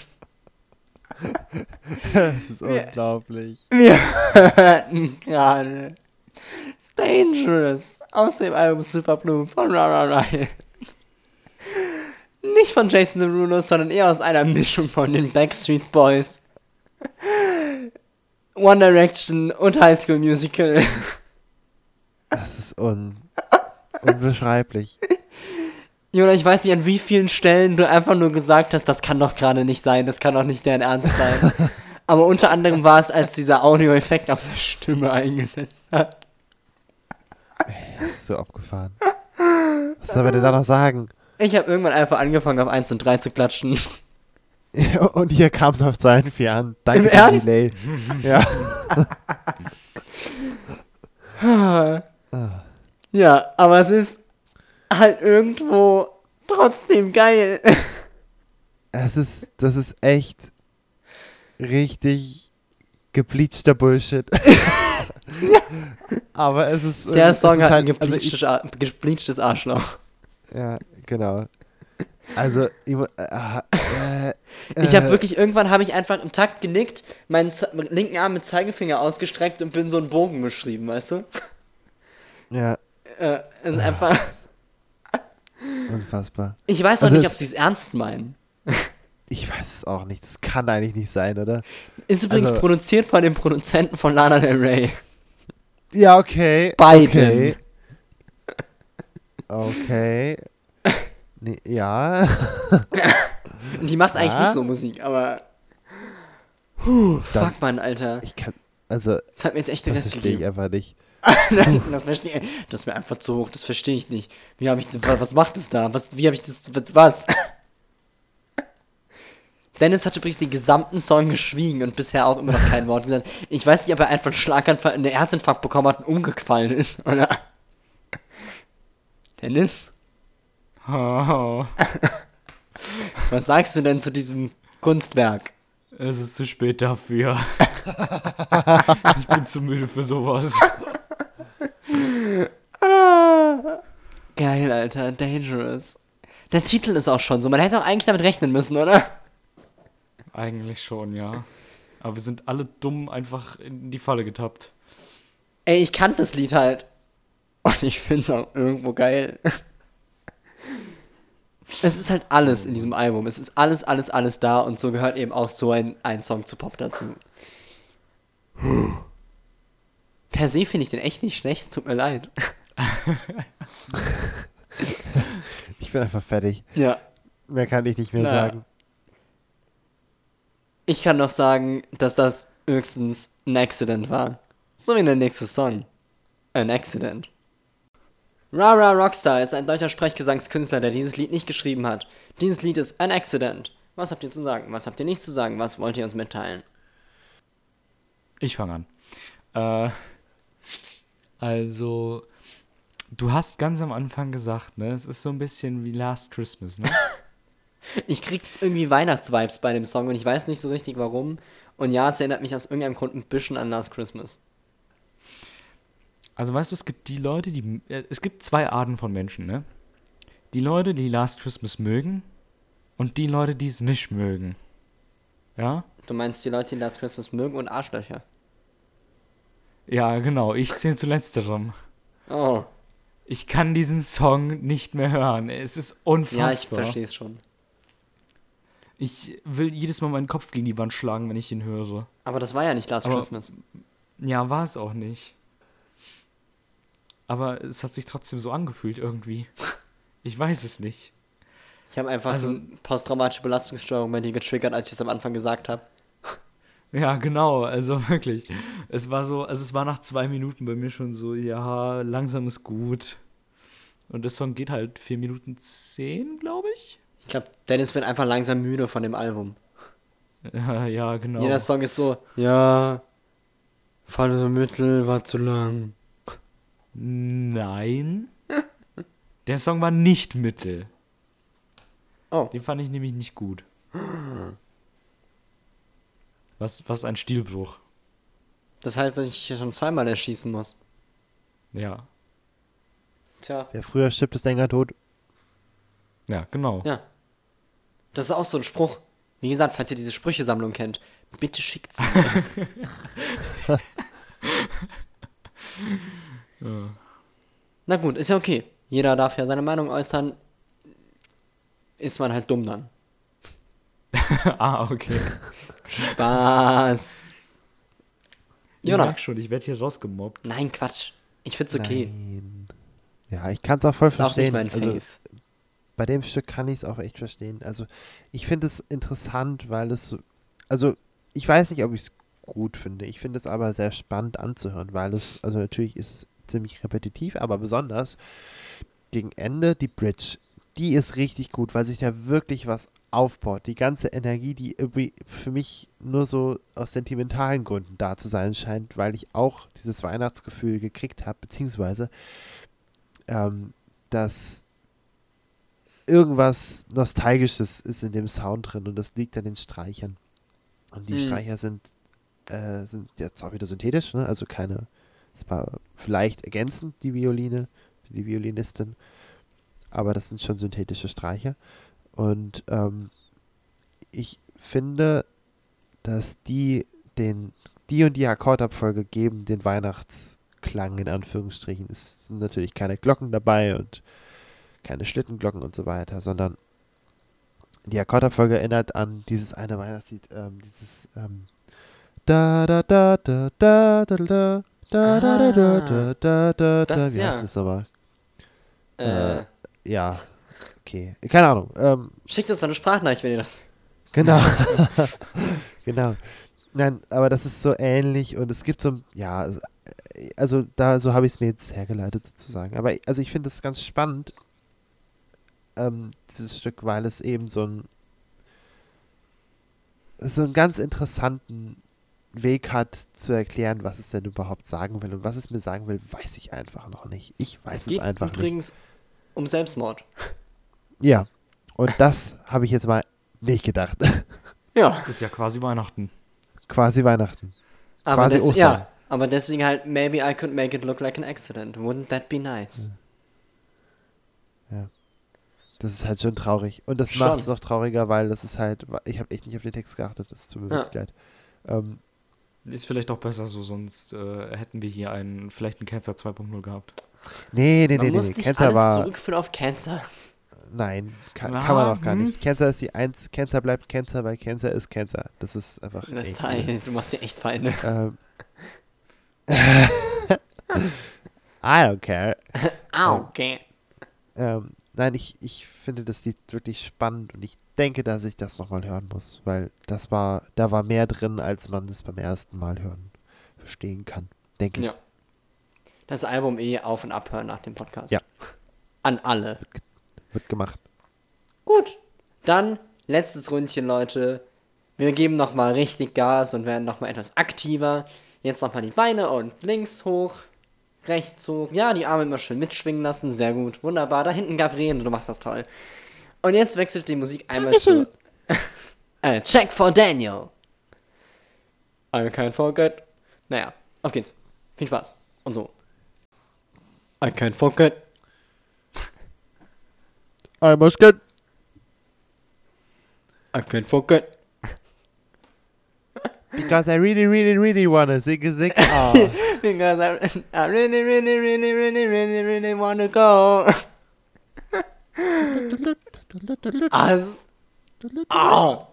Das ist unglaublich. Wir hörten gerade Dangerous aus dem Album Superblue von Rara Riot. Nicht von Jason Derulo, sondern eher aus einer Mischung von den Backstreet Boys, One Direction und High School Musical. Das ist un unbeschreiblich. Jona, ich weiß nicht, an wie vielen Stellen du einfach nur gesagt hast, das kann doch gerade nicht sein, das kann doch nicht deren Ernst sein. Aber unter anderem war es, als dieser Audioeffekt auf der Stimme eingesetzt hat. Das ist so abgefahren. Was soll man denn da noch sagen? Ich habe irgendwann einfach angefangen, auf 1 und 3 zu klatschen. Und hier kam es auf 2 und 4 an. Danke Im Ernst? Delay. Ja. Ja, aber es ist halt irgendwo trotzdem geil. Es ist, das ist echt richtig gebleachter Bullshit. Aber es ist Der Song ist hat halt, ein also gebleachtes, ich, Ar- gebleachtes Arschloch. Ja, genau. Also, ich, äh, äh, Ich habe äh, wirklich, irgendwann habe ich einfach im Takt genickt, meinen Z linken Arm mit Zeigefinger ausgestreckt und bin so einen Bogen beschrieben, weißt du? Ja, Äh, es ist einfach, unfassbar. ich weiß auch Also nicht, ob sie es ernst meinen. Ich weiß es auch nicht. Das kann eigentlich nicht sein, oder? Ist übrigens Also- produziert von dem Produzenten von Lana Del Rey. Ja, okay. Beiden. Okay. Okay. Nee, ja. Die macht eigentlich Ja? nicht so Musik, aber. Puh, Dann- fuck, Mann, Alter. Ich kann. Also, Das hat mir jetzt echt den das Rest verstehe ich gegeben. einfach nicht. das verstehe Das ist mir einfach zu hoch, das verstehe ich nicht. Wie habe ich das, was macht es da? Was, wie habe ich das, was? was? Dennis hat übrigens den gesamten Song geschwiegen und bisher auch immer noch kein Wort gesagt. Ich weiß nicht, ob er einfach einen Schlaganfall, einen Herzinfarkt bekommen hat und umgefallen ist, oder? Dennis, Oh, was sagst du denn zu diesem Kunstwerk? es ist zu spät dafür. ich bin zu müde für sowas. Geil, Alter, Dangerous. Der Titel ist auch schon so, man hätte auch eigentlich damit rechnen müssen, oder? Eigentlich schon, ja. Aber wir sind alle dumm einfach in die Falle getappt. Ey, ich kannte das Lied halt. Und ich find's auch irgendwo geil. Es ist halt alles in diesem Album. Es ist alles, alles, alles da und so gehört eben auch so ein, ein Song zu Pop dazu. Per se finde ich den echt nicht schlecht, tut mir leid. Ich bin einfach fertig. Ja. Mehr kann ich nicht mehr Na. sagen. Ich kann noch sagen, dass das höchstens ein Accident war. So wie der nächste Song. Ein Accident. Rara Rockstar ist ein deutscher Sprechgesangskünstler, der dieses Lied nicht geschrieben hat. Dieses Lied ist ein Accident. Was habt ihr zu sagen? Was habt ihr nicht zu sagen? Was wollt ihr uns mitteilen? Ich fange an. Äh, also, du hast ganz am Anfang gesagt, ne? Es ist so ein bisschen wie Last Christmas, ne? Ich krieg irgendwie Weihnachtsvibes bei dem Song und ich weiß nicht so richtig warum. Und ja, es erinnert mich aus irgendeinem Grund ein bisschen an Last Christmas. Also weißt du, es gibt die Leute, die. äh, Es gibt zwei Arten von Menschen, ne? Die Leute, die Last Christmas mögen und die Leute, die es nicht mögen. Ja? Du meinst die Leute, die Last Christmas mögen und Arschlöcher. Ja, genau. Ich zähle zu letzterem. Oh, Ich kann diesen Song nicht mehr hören. Es ist unfassbar. ja, ich verstehe es schon. Ich will jedes Mal meinen Kopf gegen die Wand schlagen, wenn ich ihn höre. Aber das war ja nicht Last Aber- Christmas. Ja, war es auch nicht. Aber es hat sich trotzdem so angefühlt irgendwie. Ich weiß es nicht. Ich habe einfach Also- so eine posttraumatische Belastungsstörung bei dir getriggert, als ich es am Anfang gesagt habe. Ja, genau, also wirklich. Es war so, also es war nach zwei Minuten bei mir schon so, ja, langsam ist gut. Und der Song geht halt vier Minuten zehn, glaube ich. Ich glaube, Dennis wird einfach langsam müde von dem Album. Ja, ja, genau. Jeder Song ist so, ja, Falle so Mittel war zu lang. Nein. Der Song war nicht mittel. Oh, Den fand ich nämlich nicht gut. Was, was ein Stilbruch. das heißt, dass ich hier schon zweimal erschießen muss. Ja. Tja, Wer früher stirbt, ist länger tot. Ja, genau. ja, Das ist auch so ein Spruch. Wie gesagt, falls ihr diese Sprüchesammlung kennt, bitte schickt sie. Na gut, ist ja okay. Jeder darf ja seine Meinung äußern. Ist man halt dumm dann. ah, okay. Spaß. Ich Jona. merk schon, ich werde hier rausgemobbt. Nein, Quatsch. Ich find's okay. Nein. Ja, ich kann es auch voll Ist auch nicht verstehen. mein also, Fave. bei dem Stück kann ich es auch echt verstehen. Also ich finde es interessant, weil es so, also ich weiß nicht, ob ich es gut finde. Ich finde es aber sehr spannend anzuhören, weil es, also natürlich ist es ziemlich repetitiv, aber besonders gegen Ende die Bridge, die ist richtig gut, weil sich da wirklich was aufbaut. Die ganze Energie, die irgendwie für mich nur so aus sentimentalen Gründen da zu sein scheint, weil ich auch dieses Weihnachtsgefühl gekriegt habe, beziehungsweise ähm, dass irgendwas Nostalgisches ist in dem Sound drin und das liegt an den Streichern. Und die Hm. Streicher sind, äh, sind jetzt auch wieder synthetisch, ne? also keine, es war vielleicht ergänzend die Violine, die Violinistin, aber das sind schon synthetische Streicher. Und ähm, ich finde, dass die den, die und die Akkordabfolge geben den Weihnachtsklang in Anführungsstrichen. Es sind natürlich keine Glocken dabei und keine Schlittenglocken und so weiter, sondern die Akkordabfolge erinnert an dieses eine Weihnachtslied, ähm, dieses ähm, da da da da da da da da da da da da da da das, Wie heißt das aber? Äh, äh, Ja, okay. Keine Ahnung. Ähm, schickt uns eine Sprachnachricht, wenn ihr das. Genau. genau. Nein, aber das ist so ähnlich und es gibt so, ein- ja, also, da, so habe ich es mir jetzt hergeleitet sozusagen. Aber also ich finde es ganz spannend, ähm, dieses Stück, weil es eben so ein, so einen ganz interessanten Weg hat zu erklären, was es denn überhaupt sagen will. Und was es mir sagen will, weiß ich einfach noch nicht. Ich weiß Es es, geht einfach nicht. übrigens um Selbstmord. Ja. Und das habe ich jetzt mal nicht gedacht. Ja. Ist ja quasi Weihnachten. Quasi Weihnachten. Aber Quasi des- Ostern. Ja, aber deswegen halt, maybe I could make it look like an accident. Wouldn't that be nice? Das ist halt schon traurig. Und das macht es noch trauriger, weil das ist halt, ich habe echt nicht auf den Text geachtet, das tut mir Ja. wirklich leid. Ähm, Ist vielleicht auch besser so, sonst äh, hätten wir hier einen, vielleicht einen Cancer 2.0 gehabt. nee, nee, Man nee, muss nee, nicht Cancer alles war, zurückführen auf Cancer. Nein, kann, Na, kann man auch gar hm. nicht. Cancer ist die Eins, Cancer bleibt Cancer, weil Cancer ist Cancer. Das ist einfach Das echt Teil, du machst dir echt Feinde. ähm, I don't care. Ah, okay. Ähm, nein, ich, ich finde das Lied wirklich spannend und ich denke, dass ich das nochmal hören muss, weil das war, da war mehr drin, als man es beim ersten Mal hören verstehen kann, denke ich. Ja. Das Album eh auf und abhören nach dem Podcast. Ja. An alle. Wird gemacht. Gut. Dann letztes Rundchen, Leute. Wir geben nochmal richtig Gas und werden nochmal etwas aktiver. Jetzt nochmal die Beine und links hoch, rechts hoch. Ja, die Arme immer schön mitschwingen lassen. Sehr gut. Wunderbar. Da hinten Gabriele, du machst das toll. Und jetzt wechselt die Musik einmal zu. äh, check for Daniel. I can't forget. Naja, auf geht's. Viel Spaß. Und so. I can't forget. I must get. I can't forget. Because I really, really, really wanna sing a sing. Oh. Because I, I really, really, really, really, really, really want to go. As, ah.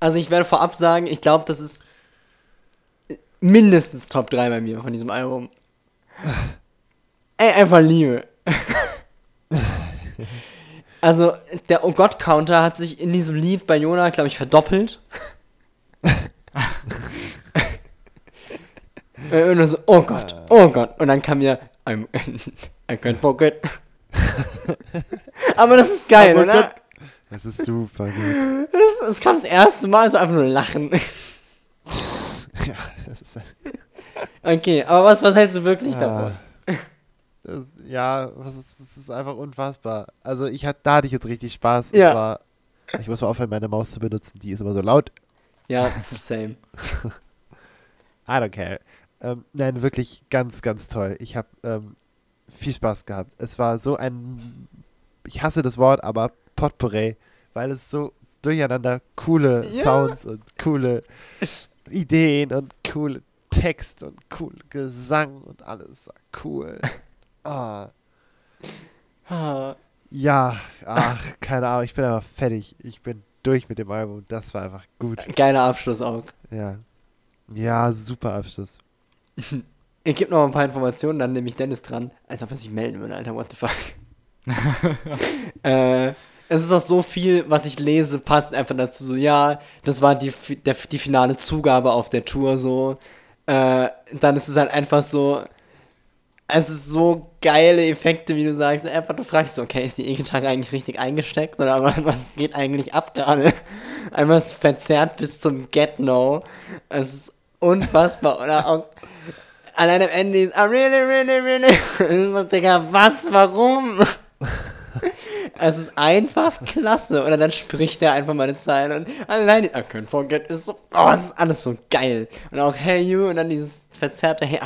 Also ich werde vorab sagen, ich glaube, das ist mindestens Top 3 bei mir von diesem Album. Ey, einfach Liebe. Also, der Oh Gott-Counter hat sich in diesem Lied bei Jonah, glaube ich, verdoppelt. Und nur so, oh Gott, oh Gott. Und dann kam mir, I'm, I can't forget. Aber das ist geil, Oh oder? Das ist super gut. Es, es kam das erste Mal so einfach nur lachen. ja, das ist, Okay, aber was, was hältst du wirklich davon? Ah. das, ja, was ist, das ist einfach unfassbar. Also ich hatte, da hatte ich jetzt richtig Spaß. Ja. Es war, ich muss mal aufhören, meine Maus zu benutzen. Die ist immer so laut. Ja, same. I don't care. Ähm, nein, wirklich ganz, ganz toll. Ich habe ähm, viel Spaß gehabt. Es war so ein, ich hasse das Wort, aber Potpourri weil es so durcheinander coole Sounds und coole Ideen und coole Text und cool Gesang und alles war cool. Ah, Ah, ja, ach, keine Ahnung, ich bin aber fertig. Ich bin durch mit dem Album. Das war einfach gut. Geiler Abschluss auch. Ja. Ja, super Abschluss. Ich gebe noch ein paar Informationen, dann nehme ich Dennis dran. Als ob er sich melden würde, Alter, what the fuck. äh, es ist auch so viel, was ich lese, passt einfach dazu. So, ja, das war die, der, die finale Zugabe auf der Tour, so. Äh, dann ist es halt einfach so. Es ist so geile Effekte, wie du sagst. Einfach, du fragst so, okay, ist die E-Gitarre eigentlich richtig eingesteckt? Oder was geht eigentlich ab gerade? Einmal ist verzerrt bis zum Get-No. Es ist unfassbar. Oder auch allein am Ende ist, I really, really, really. Es ist so, Digga, was, warum? Es ist einfach klasse. Oder dann spricht er einfach mal eine Zeile und allein, I can't forget, ist so, oh, es ist alles so geil. Und auch Hey You und dann dieses verzerrte Hey,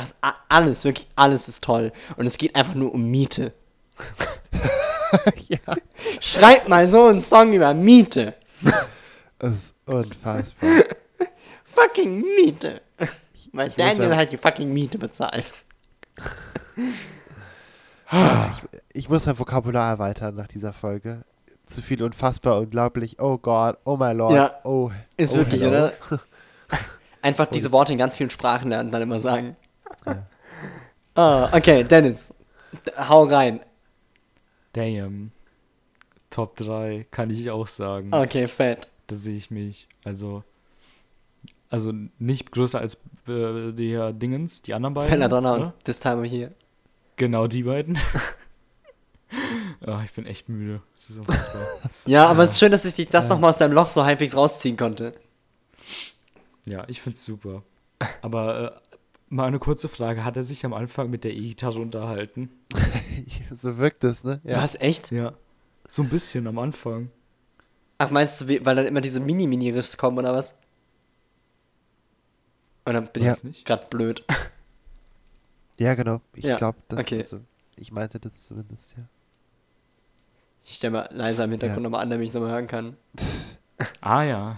alles, wirklich alles ist toll. Und es geht einfach nur um Miete. ja, Schreibt mal so einen Song über Miete. das ist unfassbar. Fucking Miete. Weil ich Daniel halt die fucking Miete bezahlt. Ich muss mein Vokabular erweitern nach dieser Folge. Zu viel unfassbar, unglaublich. Oh Gott, oh my Lord. Ja, oh, Ist oh, wirklich, hello. oder? Einfach diese Worte in ganz vielen Sprachen lernen, dann immer sagen. Ah, okay, Dennis. Hau rein. Damn. Top 3 kann ich auch sagen. Okay, fett. Da sehe ich mich. Also, also nicht größer als äh, der Dingens, die anderen beiden. Belladonna und This Time of Year. Genau die beiden. Ah, ich bin echt müde. Das. Ja, aber es ist schön, dass ich dich das nochmal aus deinem Loch so halbwegs rausziehen konnte. ja, ich find's super. Aber äh, mal eine kurze Frage. Hat er sich am Anfang mit der E-Gitarre unterhalten? so wirkt es, ne? Ja. Was, echt? Ja. So ein bisschen am Anfang. Ach, meinst du, weil dann immer diese Mini-Mini-Riffs kommen, oder was? Oder bin Ja. ich nicht gerade blöd? Ja, genau. Ich Ja, glaube, das okay. ist so. Ich meinte das zumindest, ja. Ich stelle mal leiser im Hintergrund Ja. nochmal an, damit ich es nochmal hören kann. Ah ja.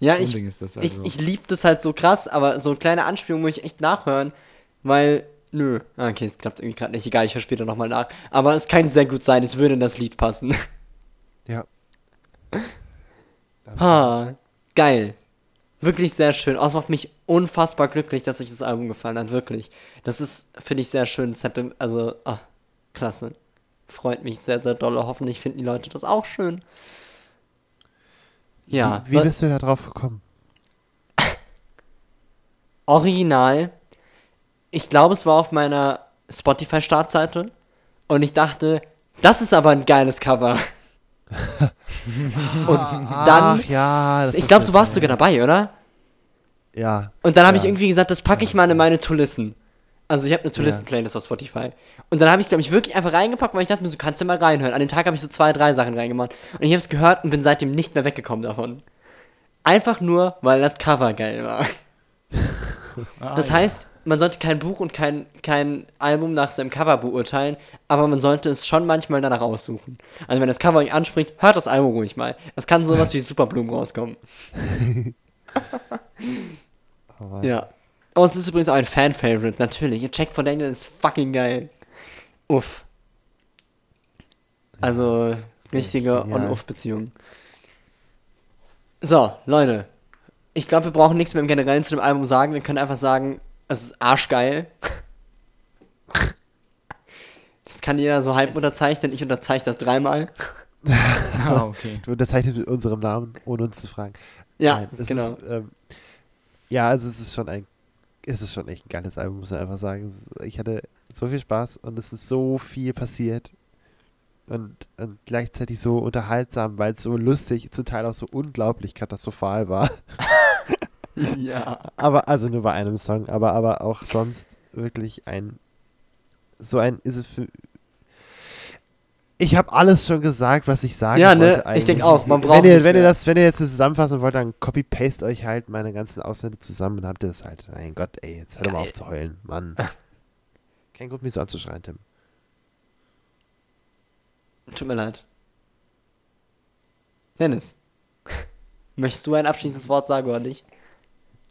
Ja, So ich, das ich, also. ich lieb das halt so krass, aber so kleine Anspielungen muss ich echt nachhören, weil, nö. Ah, okay, es klappt irgendwie gerade nicht. Egal, ich höre später nochmal nach. Aber es kann sehr gut sein, es würde in das Lied passen. Ja. Ha, geil. Wirklich sehr schön. Oh, es macht mich unfassbar glücklich, dass euch das Album gefallen hat. Wirklich. Das ist, finde ich, sehr schön. Also, ah, klasse. Freut mich sehr, sehr doll. Hoffentlich finden die Leute das auch schön. Ja, Wie, wie bist du da drauf gekommen? original. Ich glaube, es war auf meiner Spotify-Startseite. Und ich dachte, das ist aber ein geiles Cover. und dann, Ach ja, ich glaube, du warst sogar dabei, oder? Ja. Und dann habe ich Ja. irgendwie gesagt, das packe ich mal in meine To-Listen. Also ich habe eine To-Listen-Playlist auf Spotify. Und dann habe ich, glaube ich, wirklich einfach reingepackt, weil ich dachte mir, so kannst du mal reinhören. An dem Tag habe ich so zwei, drei Sachen reingemacht. Und ich habe es gehört und bin seitdem nicht mehr weggekommen davon. Einfach nur, weil das Cover geil war. Ah, Das ja. heißt, man sollte kein Buch und kein, kein Album nach seinem Cover beurteilen, aber man sollte es schon manchmal danach aussuchen. Also wenn das Cover euch anspricht, hört das Album ruhig mal. Es kann sowas wie Superblumen rauskommen. Ja. Oh, es ist übrigens auch ein Fan-Favorite, natürlich. Ihr Check von Daniel ist fucking geil. Uff. Also, ist richtige genial. On-Off-Beziehung. So, Leute. Ich glaube, wir brauchen nichts mehr im Generellen zu dem Album sagen. Wir können einfach sagen, es ist arschgeil. Das kann jeder so halb unterzeichnen. Ich unterzeichne das dreimal. Ah, okay. Du unterzeichnest mit unserem Namen, ohne uns zu fragen. Ja, Nein, das genau. Ist, ähm, ja, also es ist schon ein, es ist schon echt ein geiles Album, muss man einfach sagen. Ich hatte so viel Spaß und es ist so viel passiert und, und gleichzeitig so unterhaltsam, weil es so lustig, zum Teil auch so unglaublich katastrophal war. ja. Aber also nur bei einem Song, aber aber auch sonst wirklich ein so ein ist es für ich habe alles schon gesagt, was ich sagen Ja, ne? wollte. Ich eigentlich. denk auch, man braucht wenn ihr, nicht wenn ihr das, wenn ihr jetzt zusammenfassen wollt, dann copy-paste euch halt meine ganzen Ausschnitte zusammen und habt ihr das halt. Mein Gott, ey, jetzt hör doch mal auf zu heulen, Mann. Kein Grund, mich so anzuschreien, Tim. Tut mir leid. Dennis. Möchtest du ein abschließendes Wort sagen oder nicht?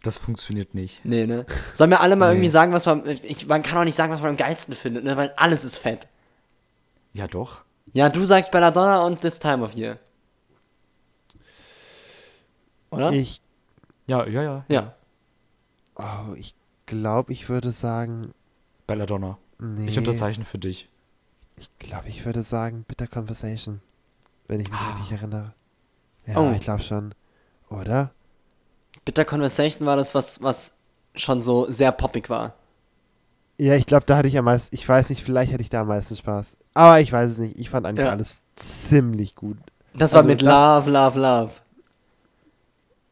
Das funktioniert nicht. Nee, ne? Sollen wir alle mal Nee. irgendwie sagen, was man. Ich, man kann auch nicht sagen, was man am geilsten findet, ne? Weil alles ist fett. Ja, doch. Ja, du sagst Belladonna und This Time of Year. Oder? Ich, Ja, ja, ja. ja. oh, ich glaube, ich würde sagen, Belladonna. nee. Ich unterzeichne für dich. Ich glaube, ich würde sagen Bitter Conversation. Wenn ich mich Ah. richtig erinnere. Ja, Oh. ich glaube schon. Oder? Bitter Conversation war das, was, was schon so sehr poppig war. Ja, ich glaube, da hatte ich am meisten, ich weiß nicht, vielleicht hatte ich da am meisten Spaß. Aber ich weiß es nicht. Ich fand eigentlich Ja. alles ziemlich gut. Das war Also mit das- Love, Love, Love.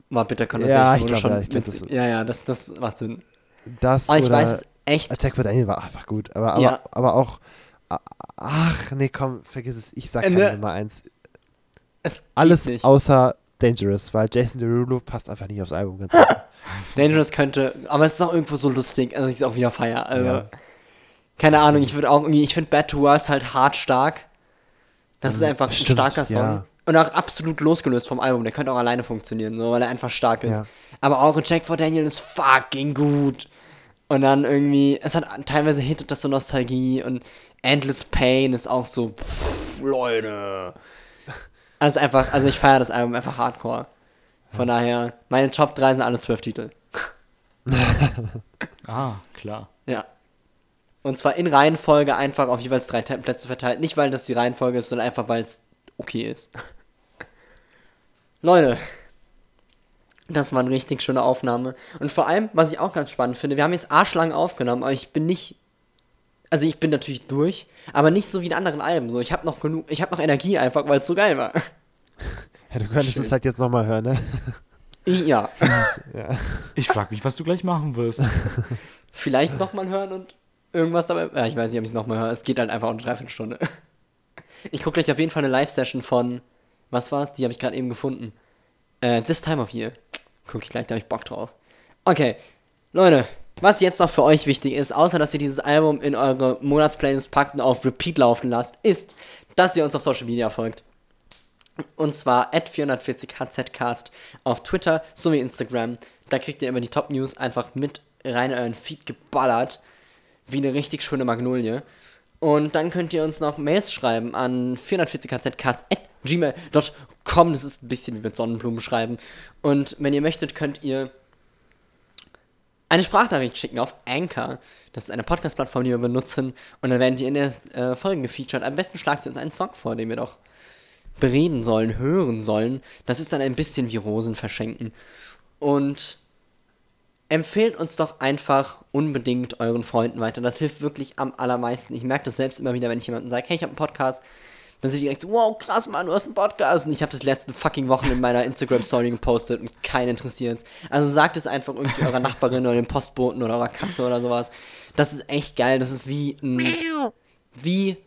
War Bitter Conversation. Ja, ich wo du glaub, schon ja, ich glaub, das- ja, ja, das, das macht Sinn. Das Oh, ich oder weiß echt. Attack for Daniel war einfach gut. Aber, aber, Ja. aber auch, ach, nee, komm, vergiss es. Ich sag Äh, keine ne. Nummer eins. Es Alles außer Dangerous, weil Jason Derulo passt einfach nicht aufs Album. Ganz. Dangerous könnte, aber es ist auch irgendwo so lustig, also ich es auch wieder feier. Also, Ja. keine Ahnung, ich würde auch irgendwie, ich finde Bad to Worst halt hart stark. Das ist einfach ein Mhm. stimmt, starker Song. ja. Und auch absolut losgelöst vom Album. Der könnte auch alleine funktionieren, so, weil er einfach stark ist. Ja. Aber auch Jack for Daniel ist fucking gut. Und dann irgendwie, es hat teilweise hittet das so Nostalgie und Endless Pain ist auch so, pff, Leute. Also einfach, also ich feiere das Album einfach hardcore. Von daher, meine Top 3 sind alle zwölf Titel. Ah, klar. Ja. Und zwar in Reihenfolge einfach auf jeweils drei Plätze verteilt. Nicht, weil das die Reihenfolge ist, sondern einfach, weil es okay ist. Leute. Das war eine richtig schöne Aufnahme. Und vor allem, was ich auch ganz spannend finde, wir haben jetzt arschlang aufgenommen, aber ich bin nicht. Also ich bin natürlich durch, aber nicht so wie in anderen Alben. So, ich habe noch genug, ich habe noch Energie einfach, weil es so geil war. Ja, du könntest es halt jetzt nochmal hören, ne? Ja. Ich frag mich, was du gleich machen wirst. Vielleicht nochmal hören und irgendwas dabei. Ja, ich weiß nicht, ob ich es nochmal höre. Es geht halt einfach um eine Dreiviertelstunde. Ich gucke gleich auf jeden Fall eine Live-Session von. Was war's? Die habe ich gerade eben gefunden. Äh, This Time of Year. Gucke ich gleich, da habe ich Bock drauf. Okay, Leute, was jetzt noch für euch wichtig ist, außer dass ihr dieses Album in eure Monatsplaylist packt und auf Repeat laufen lasst, ist, dass ihr uns auf Social Media folgt. Und zwar at 440hzcast auf Twitter sowie Instagram. Da kriegt ihr immer die Top News einfach mit rein in euren Feed geballert. Wie eine richtig schöne Magnolie. Und dann könnt ihr uns noch Mails schreiben an 440hzcast at gmail.com. Das ist ein bisschen wie mit Sonnenblumen schreiben. Und wenn ihr möchtet, könnt ihr eine Sprachnachricht schicken auf Anchor. Das ist eine Podcast-Plattform, die wir benutzen. Und dann werden die in der äh, Folge gefeatured. Am besten schlagt ihr uns einen Song vor, den wir doch bereden sollen, hören sollen. Das ist dann ein bisschen wie Rosen verschenken. Und empfehlt uns doch einfach unbedingt euren Freunden weiter. Das hilft wirklich am allermeisten. Ich merke das selbst immer wieder, wenn ich jemandem sage, hey, ich habe einen Podcast. Dann sind die direkt so, wow, krass, Mann, du hast einen Podcast. Und ich habe das letzten fucking Wochen in meiner Instagram-Story gepostet und keinen interessiert Also sagt es einfach irgendwie eurer Nachbarin oder dem Postboten oder eurer Katze oder sowas. Das ist echt geil. Das ist wie ein, wie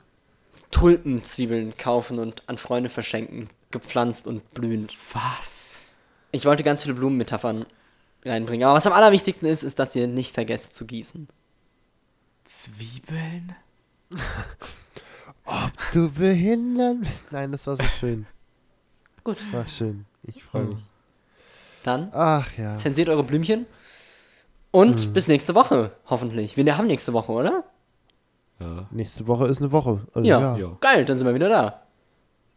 Tulpenzwiebeln kaufen und an Freunde verschenken. Gepflanzt und blühend. Was? Ich wollte ganz viele Blumenmetaphern reinbringen. Aber was am allerwichtigsten ist, ist, dass ihr nicht vergesst zu gießen. Zwiebeln? Du behindert mich. Nein, das war so schön. Gut. War schön. Ich freue mich. Dann Ach ja. zensiert eure Blümchen. Und bis nächste Woche, hoffentlich. Wir haben nächste Woche, oder? Ja, Nächste Woche ist eine Woche. Also, Ja. ja. ja, Geil, dann sind wir wieder da.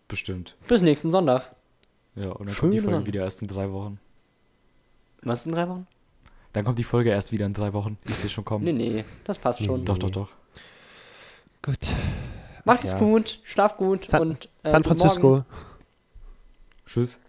bestimmt. Bis nächsten Sonntag. Ja, und dann Schöne kommt die Folge wieder erst in drei Wochen. Was in drei Wochen? Dann kommt die Folge erst wieder in drei Wochen. Ich sehe schon kommen. Nee, nee, das passt schon. Doch, doch, doch. Gut. Macht Ach es ja. gut, schlaft gut San, und äh, San Francisco. Morgen. Tschüss.